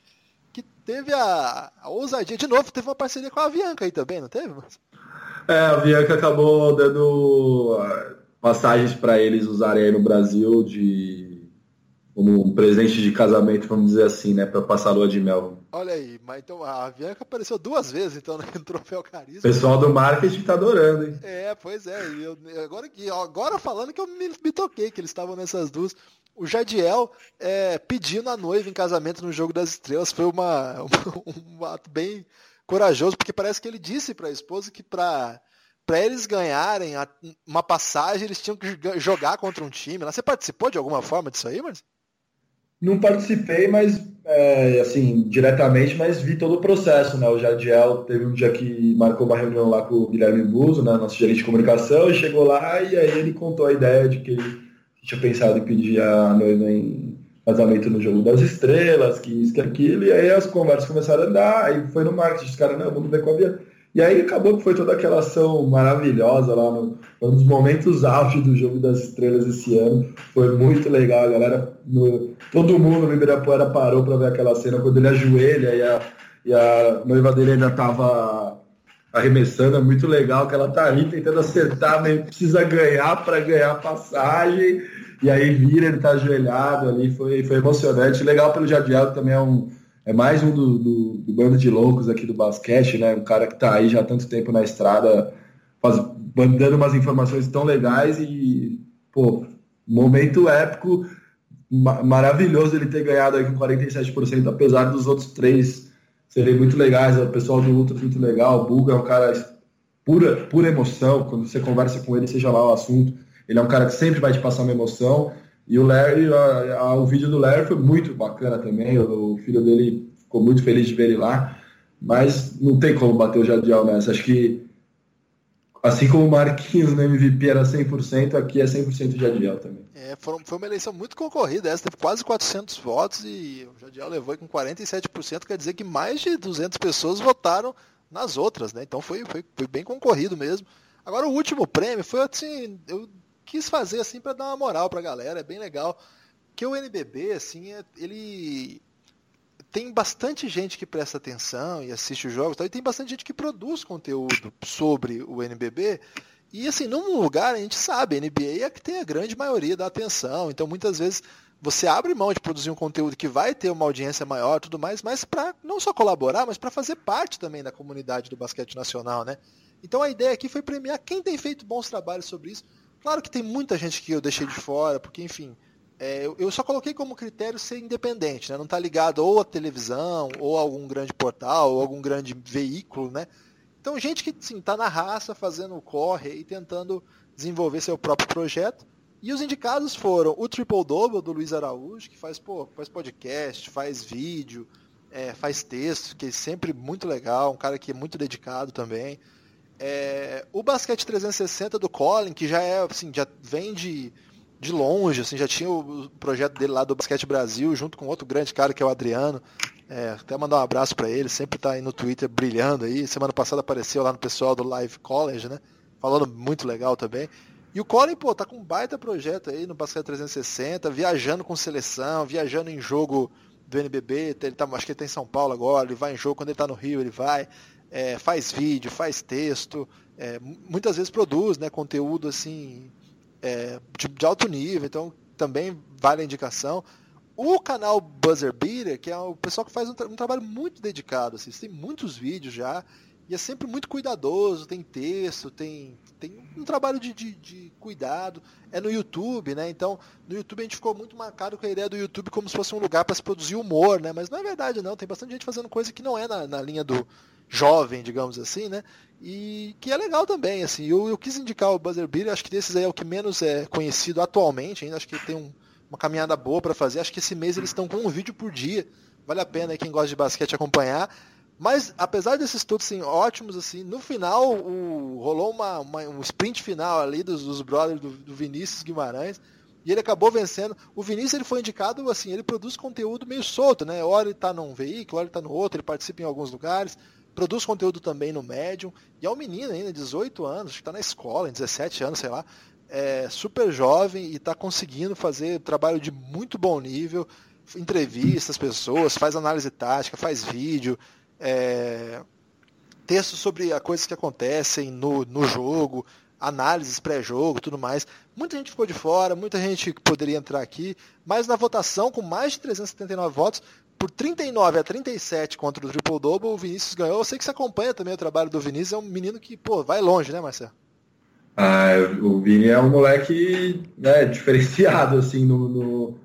que teve a, a, ousadia, de novo, teve uma parceria com a Avianca aí também, não teve? É, a Avianca acabou dando ah, passagens para eles usarem aí no Brasil de como um presente de casamento, vamos dizer assim, né, para passar a lua de mel. Olha aí, mas então a Avianca apareceu duas vezes então no troféu carisma. O pessoal do marketing tá adorando, hein? É, pois é. Eu, agora, agora falando que eu me, me toquei que eles estavam nessas duas o Jadiel é, pedindo a noiva em casamento no Jogo das Estrelas foi uma, um, um ato bem corajoso, porque parece que ele disse para a esposa que para para eles ganharem uma passagem, eles tinham que jogar contra um time. Você participou de alguma forma disso aí, mas Não participei, mas é, assim, diretamente, mas vi todo o processo, né? O Jadiel teve um dia que marcou uma reunião lá com o Guilherme Buzo, né, nosso gerente de comunicação, e chegou lá e aí ele contou a ideia de que ele tinha pensado em pedir a noiva em casamento no jogo das estrelas, que isso, que aquilo, e aí as conversas começaram a andar, aí foi no marketing, os caras, não, vamos ver com a Bia. E aí acabou que foi toda aquela ação maravilhosa lá no, um dos momentos auge do jogo das estrelas esse ano. Foi muito legal, a galera, no, todo mundo no Ibirapuera parou para ver aquela cena quando ele ajoelha e a, e a noiva dele ainda estava arremessando, é muito legal que ela tá ali tentando acertar, mas precisa ganhar para ganhar a passagem e aí vira, ele tá ajoelhado ali, foi, foi emocionante. Legal pelo Jadiel, também é um. É mais um do, do, do, bando de loucos aqui do basquete, né? Um cara que tá aí já há tanto tempo na estrada, faz, dando umas informações tão legais e, pô, momento épico, ma maravilhoso ele ter ganhado aí com 47%, apesar dos outros três serem muito legais. O pessoal do Ultra muito legal, o Buga é um cara pura, pura emoção, quando você conversa com ele, seja lá o assunto, Ele é um cara que sempre vai te passar uma emoção. E o Larry, a, a, o vídeo do Larry foi muito bacana também. O, o, filho dele ficou muito feliz de ver ele lá. Mas não tem como bater o Jadiel nessa. Acho que assim como o Marquinhos no MVP era 100%, aqui é 100% Jadiel também. É, foram, foi uma eleição muito concorrida, essa teve quase 400 votos e o Jadiel levou com 47%, quer dizer que mais de 200 pessoas votaram nas outras, né? Então foi, foi, foi bem concorrido mesmo. Agora o último prêmio foi assim, eu quis fazer assim para dar uma moral pra galera, é bem legal. Que o NBB, assim, é, ele tem bastante gente que presta atenção e assiste os jogos, e tem bastante gente que produz conteúdo sobre o NBB. E assim, num lugar a gente sabe, a NBA é que tem a grande maioria da atenção, então muitas vezes você abre mão de produzir um conteúdo que vai ter uma audiência maior, tudo mais, mas para não só colaborar, mas para fazer parte também da comunidade do basquete nacional, né? Então a ideia aqui foi premiar quem tem feito bons trabalhos sobre isso. Claro que tem muita gente que eu deixei de fora, porque, enfim, é, eu só coloquei como critério ser independente, né? não estar tá ligado ou à televisão, ou a algum grande portal, ou algum grande veículo, né? Então, gente que está na raça, fazendo o corre e tentando desenvolver seu próprio projeto. E os indicados foram o Triple Double do Luiz Araújo, que faz, pô, faz podcast, faz vídeo, é, faz texto, que é sempre muito legal, um cara que é muito dedicado também. É, o basquete 360 do Colin, que já é assim, já vem de, de longe, assim, já tinha o projeto dele lá do Basquete Brasil, junto com outro grande cara que é o Adriano. É, até mandar um abraço para ele, sempre tá aí no Twitter brilhando aí. Semana passada apareceu lá no pessoal do Live College, né? Falando muito legal também. E o Colin, pô, tá com um baita projeto aí no Basquete 360, viajando com seleção, viajando em jogo do NBB, ele tá, acho que ele tá em São Paulo agora, ele vai em jogo, quando ele tá no Rio, ele vai é, faz vídeo, faz texto, é, muitas vezes produz né, conteúdo assim é, de, de, alto nível, então também vale a indicação. O canal Buzzer Beater, que é o pessoal que faz um, tra um trabalho muito dedicado, assim, tem muitos vídeos já, e é sempre muito cuidadoso, tem texto, tem, tem um trabalho de, de, de, cuidado. É no YouTube, né? Então, no YouTube a gente ficou muito marcado com a ideia do YouTube como se fosse um lugar para se produzir humor, né? Mas não é verdade, não. Tem bastante gente fazendo coisa que não é na, na linha do, jovem, digamos assim, né? E que é legal também, assim. Eu, eu quis indicar o Buzzer Beater, acho que desses aí é o que menos é conhecido atualmente, ainda acho que tem um, uma caminhada boa para fazer. Acho que esse mês eles estão com um vídeo por dia. Vale a pena aí quem gosta de basquete acompanhar. Mas apesar desses todos assim, ótimos, assim, no final o, rolou uma, uma, um sprint final ali dos, dos brothers do, do, Vinícius Guimarães e ele acabou vencendo. O Vinícius ele foi indicado assim, ele produz conteúdo meio solto, né? Hora ele está num veículo, hora ele está no outro, ele participa em alguns lugares produz conteúdo também no Medium, e é um menino ainda, 18 anos, que está na escola, em 17 anos, sei lá, é super jovem e está conseguindo fazer trabalho de muito bom nível, entrevista as pessoas, faz análise tática, faz vídeo, é, textos sobre as coisas que acontecem no, no jogo, análises pré-jogo, tudo mais. Muita gente ficou de fora, muita gente poderia entrar aqui, mas na votação, com mais de 379 votos, por 39 a 37 contra o Triple Double, o Vinícius ganhou. Eu sei que você acompanha também o trabalho do Vinícius, é um menino que, pô, vai longe, né, Marcelo? Ah, o Vini é um moleque né, diferenciado, assim, no, no,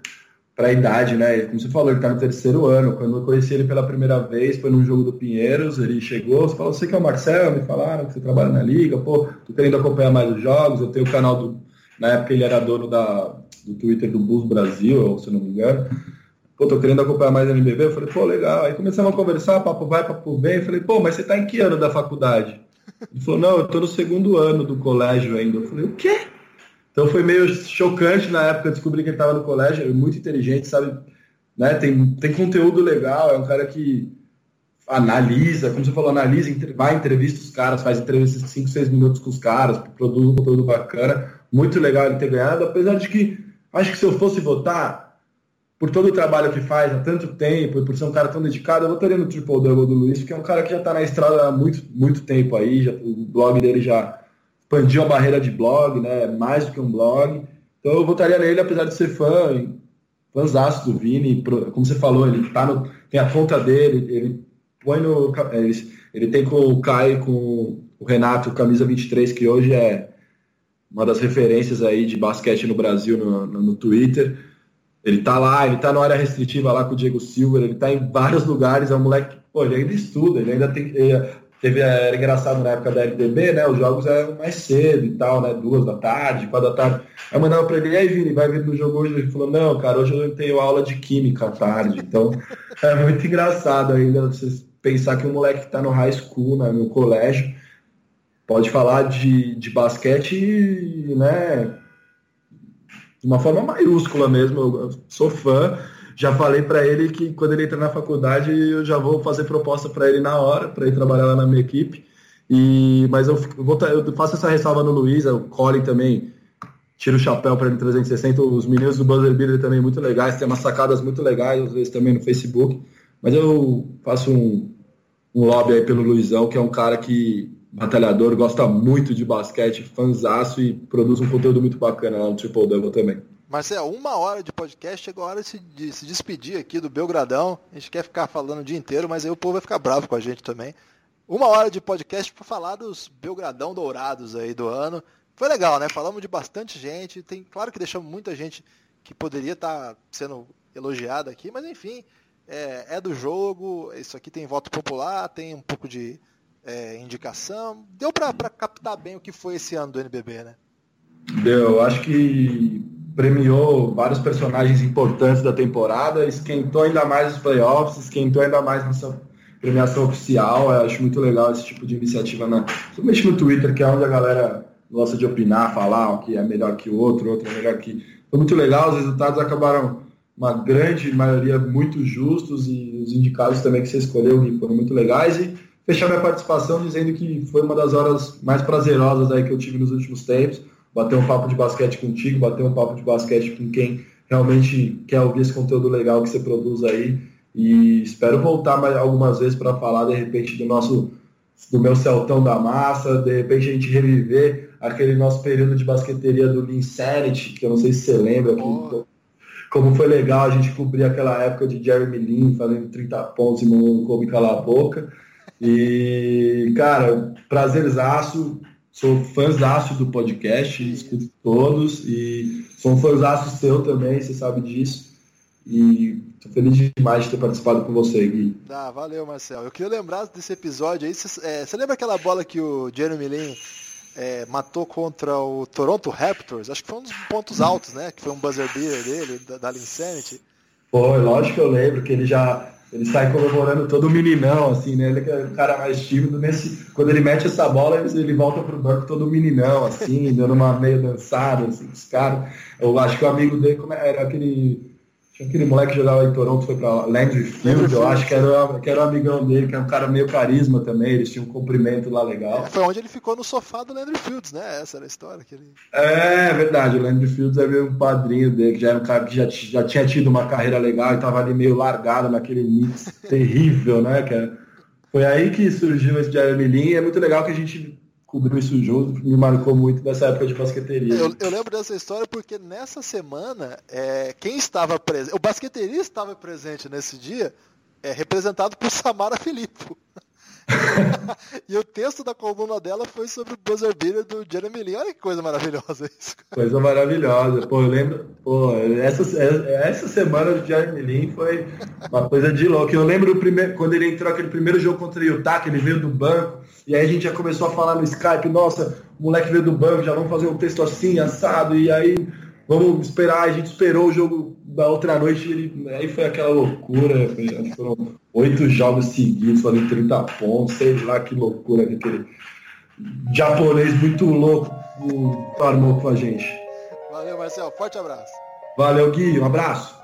pra idade, né? Como você falou, ele tá no terceiro ano. Quando eu conheci ele pela primeira vez, foi num jogo do Pinheiros, ele chegou, você falou, você que é o Marcelo, me falaram que você trabalha na liga, pô, tô querendo acompanhar mais os jogos, eu tenho o canal do. Na época ele era dono da, do Twitter do Bulls Brasil, se não me engano pô, tô querendo acompanhar mais a NBB. Eu falei, pô, legal. Aí começamos a conversar, papo vai, papo vem. Eu falei, pô, mas você tá em que ano da faculdade? Ele falou, não, eu tô no segundo ano do colégio ainda. Eu falei, o quê? Então foi meio chocante na época descobrir que ele estava no colégio, ele é muito inteligente, sabe? Né? Tem, tem conteúdo legal, é um cara que analisa, como você falou, analisa, vai entrevista os caras, faz entrevistas de 5, 6 minutos com os caras, produz um conteúdo bacana. Muito legal ele ter ganhado, apesar de que acho que se eu fosse votar, por todo o trabalho que faz há tanto tempo e por ser um cara tão dedicado, eu votaria no Triple Double do Luiz, porque é um cara que já está na estrada há muito, muito tempo aí, já, o blog dele já expandiu a barreira de blog, né? Mais do que um blog. Então eu votaria nele, apesar de ser fã, fãzaço do Vini, como você falou, ele tá no, tem a conta dele, ele põe no. Ele, ele tem com o Caio, com o Renato, camisa 23, que hoje é uma das referências aí de basquete no Brasil no, no, no Twitter. Ele tá lá, ele tá na área restritiva lá com o Diego Silva, ele tá em vários lugares, é um moleque, pô, ele ainda estuda, ele ainda tem. Ele, teve, era engraçado na época da LDB, né? Os jogos eram mais cedo e tal, né? Duas da tarde, quatro da tarde. Aí eu mandava pra ele, e aí, Vini, vai vir no jogo hoje? Ele falou, não, cara, hoje eu tenho aula de química à tarde. Então é muito engraçado ainda vocês pensar que um moleque que tá no high school, né, no colégio, pode falar de, de basquete, né? De uma forma maiúscula mesmo. Eu sou fã já falei para ele que quando ele entrar na faculdade eu já vou fazer proposta para ele na hora, para ir trabalhar lá na minha equipe. E, mas eu, vou, eu faço essa ressalva no Luiz, o Colin também, tira o chapéu para ele 360. Os meninos do Buzzer Beater também muito legais, tem umas sacadas muito legais, às vezes também no Facebook. Mas eu faço um, um lobby aí pelo Luizão, que é um cara que, batalhador, gosta muito de basquete, fanzaço e produz um conteúdo muito bacana lá no Triple Double também. Marcelo, uma hora de podcast, chegou a hora de se, de se, despedir aqui do Belgradão. A gente quer ficar falando o dia inteiro, mas aí o povo vai ficar bravo com a gente também. Uma hora de podcast para falar dos Belgradão dourados aí do ano. Foi legal, né? Falamos de bastante gente. Tem, claro que deixamos muita gente que poderia estar tá sendo elogiada aqui, mas enfim, é, é, do jogo. Isso aqui tem voto popular, tem um pouco de é, indicação. Deu para captar bem o que foi esse ano do NBB, né? Deu. Acho que premiou vários personagens importantes da temporada, esquentou ainda mais os playoffs, esquentou ainda mais nossa premiação oficial. Eu acho muito legal esse tipo de iniciativa, na, principalmente no Twitter, que é onde a galera gosta de opinar, falar o que é melhor que o outro, outro é melhor que. Foi muito legal, os resultados acabaram uma grande maioria muito justos e os indicados também que você escolheu foram muito legais. E fechar minha participação dizendo que foi uma das horas mais prazerosas aí que eu tive nos últimos tempos bater um papo de basquete contigo, bater um papo de basquete com quem realmente quer ouvir esse conteúdo legal que você produz aí. E espero voltar mais algumas vezes para falar de repente do nosso do meu Celtão da Massa, de repente a gente reviver aquele nosso período de basqueteria do Linsanity, que eu não sei se você lembra, que, como foi legal a gente cobrir aquela época de Jeremy Lin fazendo 30 pontos e não coube calar a boca. E, cara, prazerzaço, Sou fãzaço do podcast, escuto todos e sou um fãzaço seu também, você sabe disso. E tô feliz demais de ter participado com você, Gui. Ah, valeu, Marcel. Eu queria lembrar desse episódio aí. Você, é, lembra aquela bola que o Jeremy Lin é, matou contra o Toronto Raptors? Acho que foi um dos pontos altos, né? Que foi um buzzer beater dele, da, da Linsanity. Foi, lógico que eu lembro que ele já ele sai comemorando todo meninão, assim, né? Ele é o cara mais tímido. Nesse, quando ele mete essa bola, ele, volta pro banco todo meninão, assim, dando uma meio dançada, assim, os caras. Eu acho que o amigo dele é, era aquele aquele moleque que jogava em Toronto, foi pra Landry Field, eu acho que era, que era o amigão dele, que é um cara meio carisma também, eles tinham um cumprimento lá legal. É, foi onde ele ficou no sofá do Landry Fields, né? Essa era a história. Que ele... É, verdade, o Landry Fields é meio um padrinho dele, que já era um cara que já, já tinha tido uma carreira legal e tava ali meio largado naquele mix terrível, né? Que é, foi aí que surgiu esse Jeremy Lin, e é muito legal que a gente cobriu isso junto, me marcou muito dessa época de basqueteria. Eu, eu lembro dessa história porque nessa semana, é, quem estava presente, o basqueteria estava presente nesse dia, é, representado por Samara Filippo. e o texto da coluna dela foi sobre o buzzer beater do Jeremy Lin. Olha que coisa maravilhosa isso. Coisa maravilhosa. Pô, eu lembro. Pô, essa, essa semana do Jeremy Lin foi uma coisa de louco. Eu lembro primeiro, quando ele entrou aquele primeiro jogo contra o Utah, que ele veio do banco, e aí a gente já começou a falar no Skype, nossa, o moleque veio do banco, já vamos fazer um texto assim, assado, e aí vamos esperar, a gente esperou o jogo da outra noite, ele, aí foi aquela loucura, foi, foram oito jogos seguidos, fazendo 30 pontos, sei lá que loucura que aquele japonês muito louco armou com a gente. Valeu, Marcel, forte abraço. Valeu, Gui, um abraço.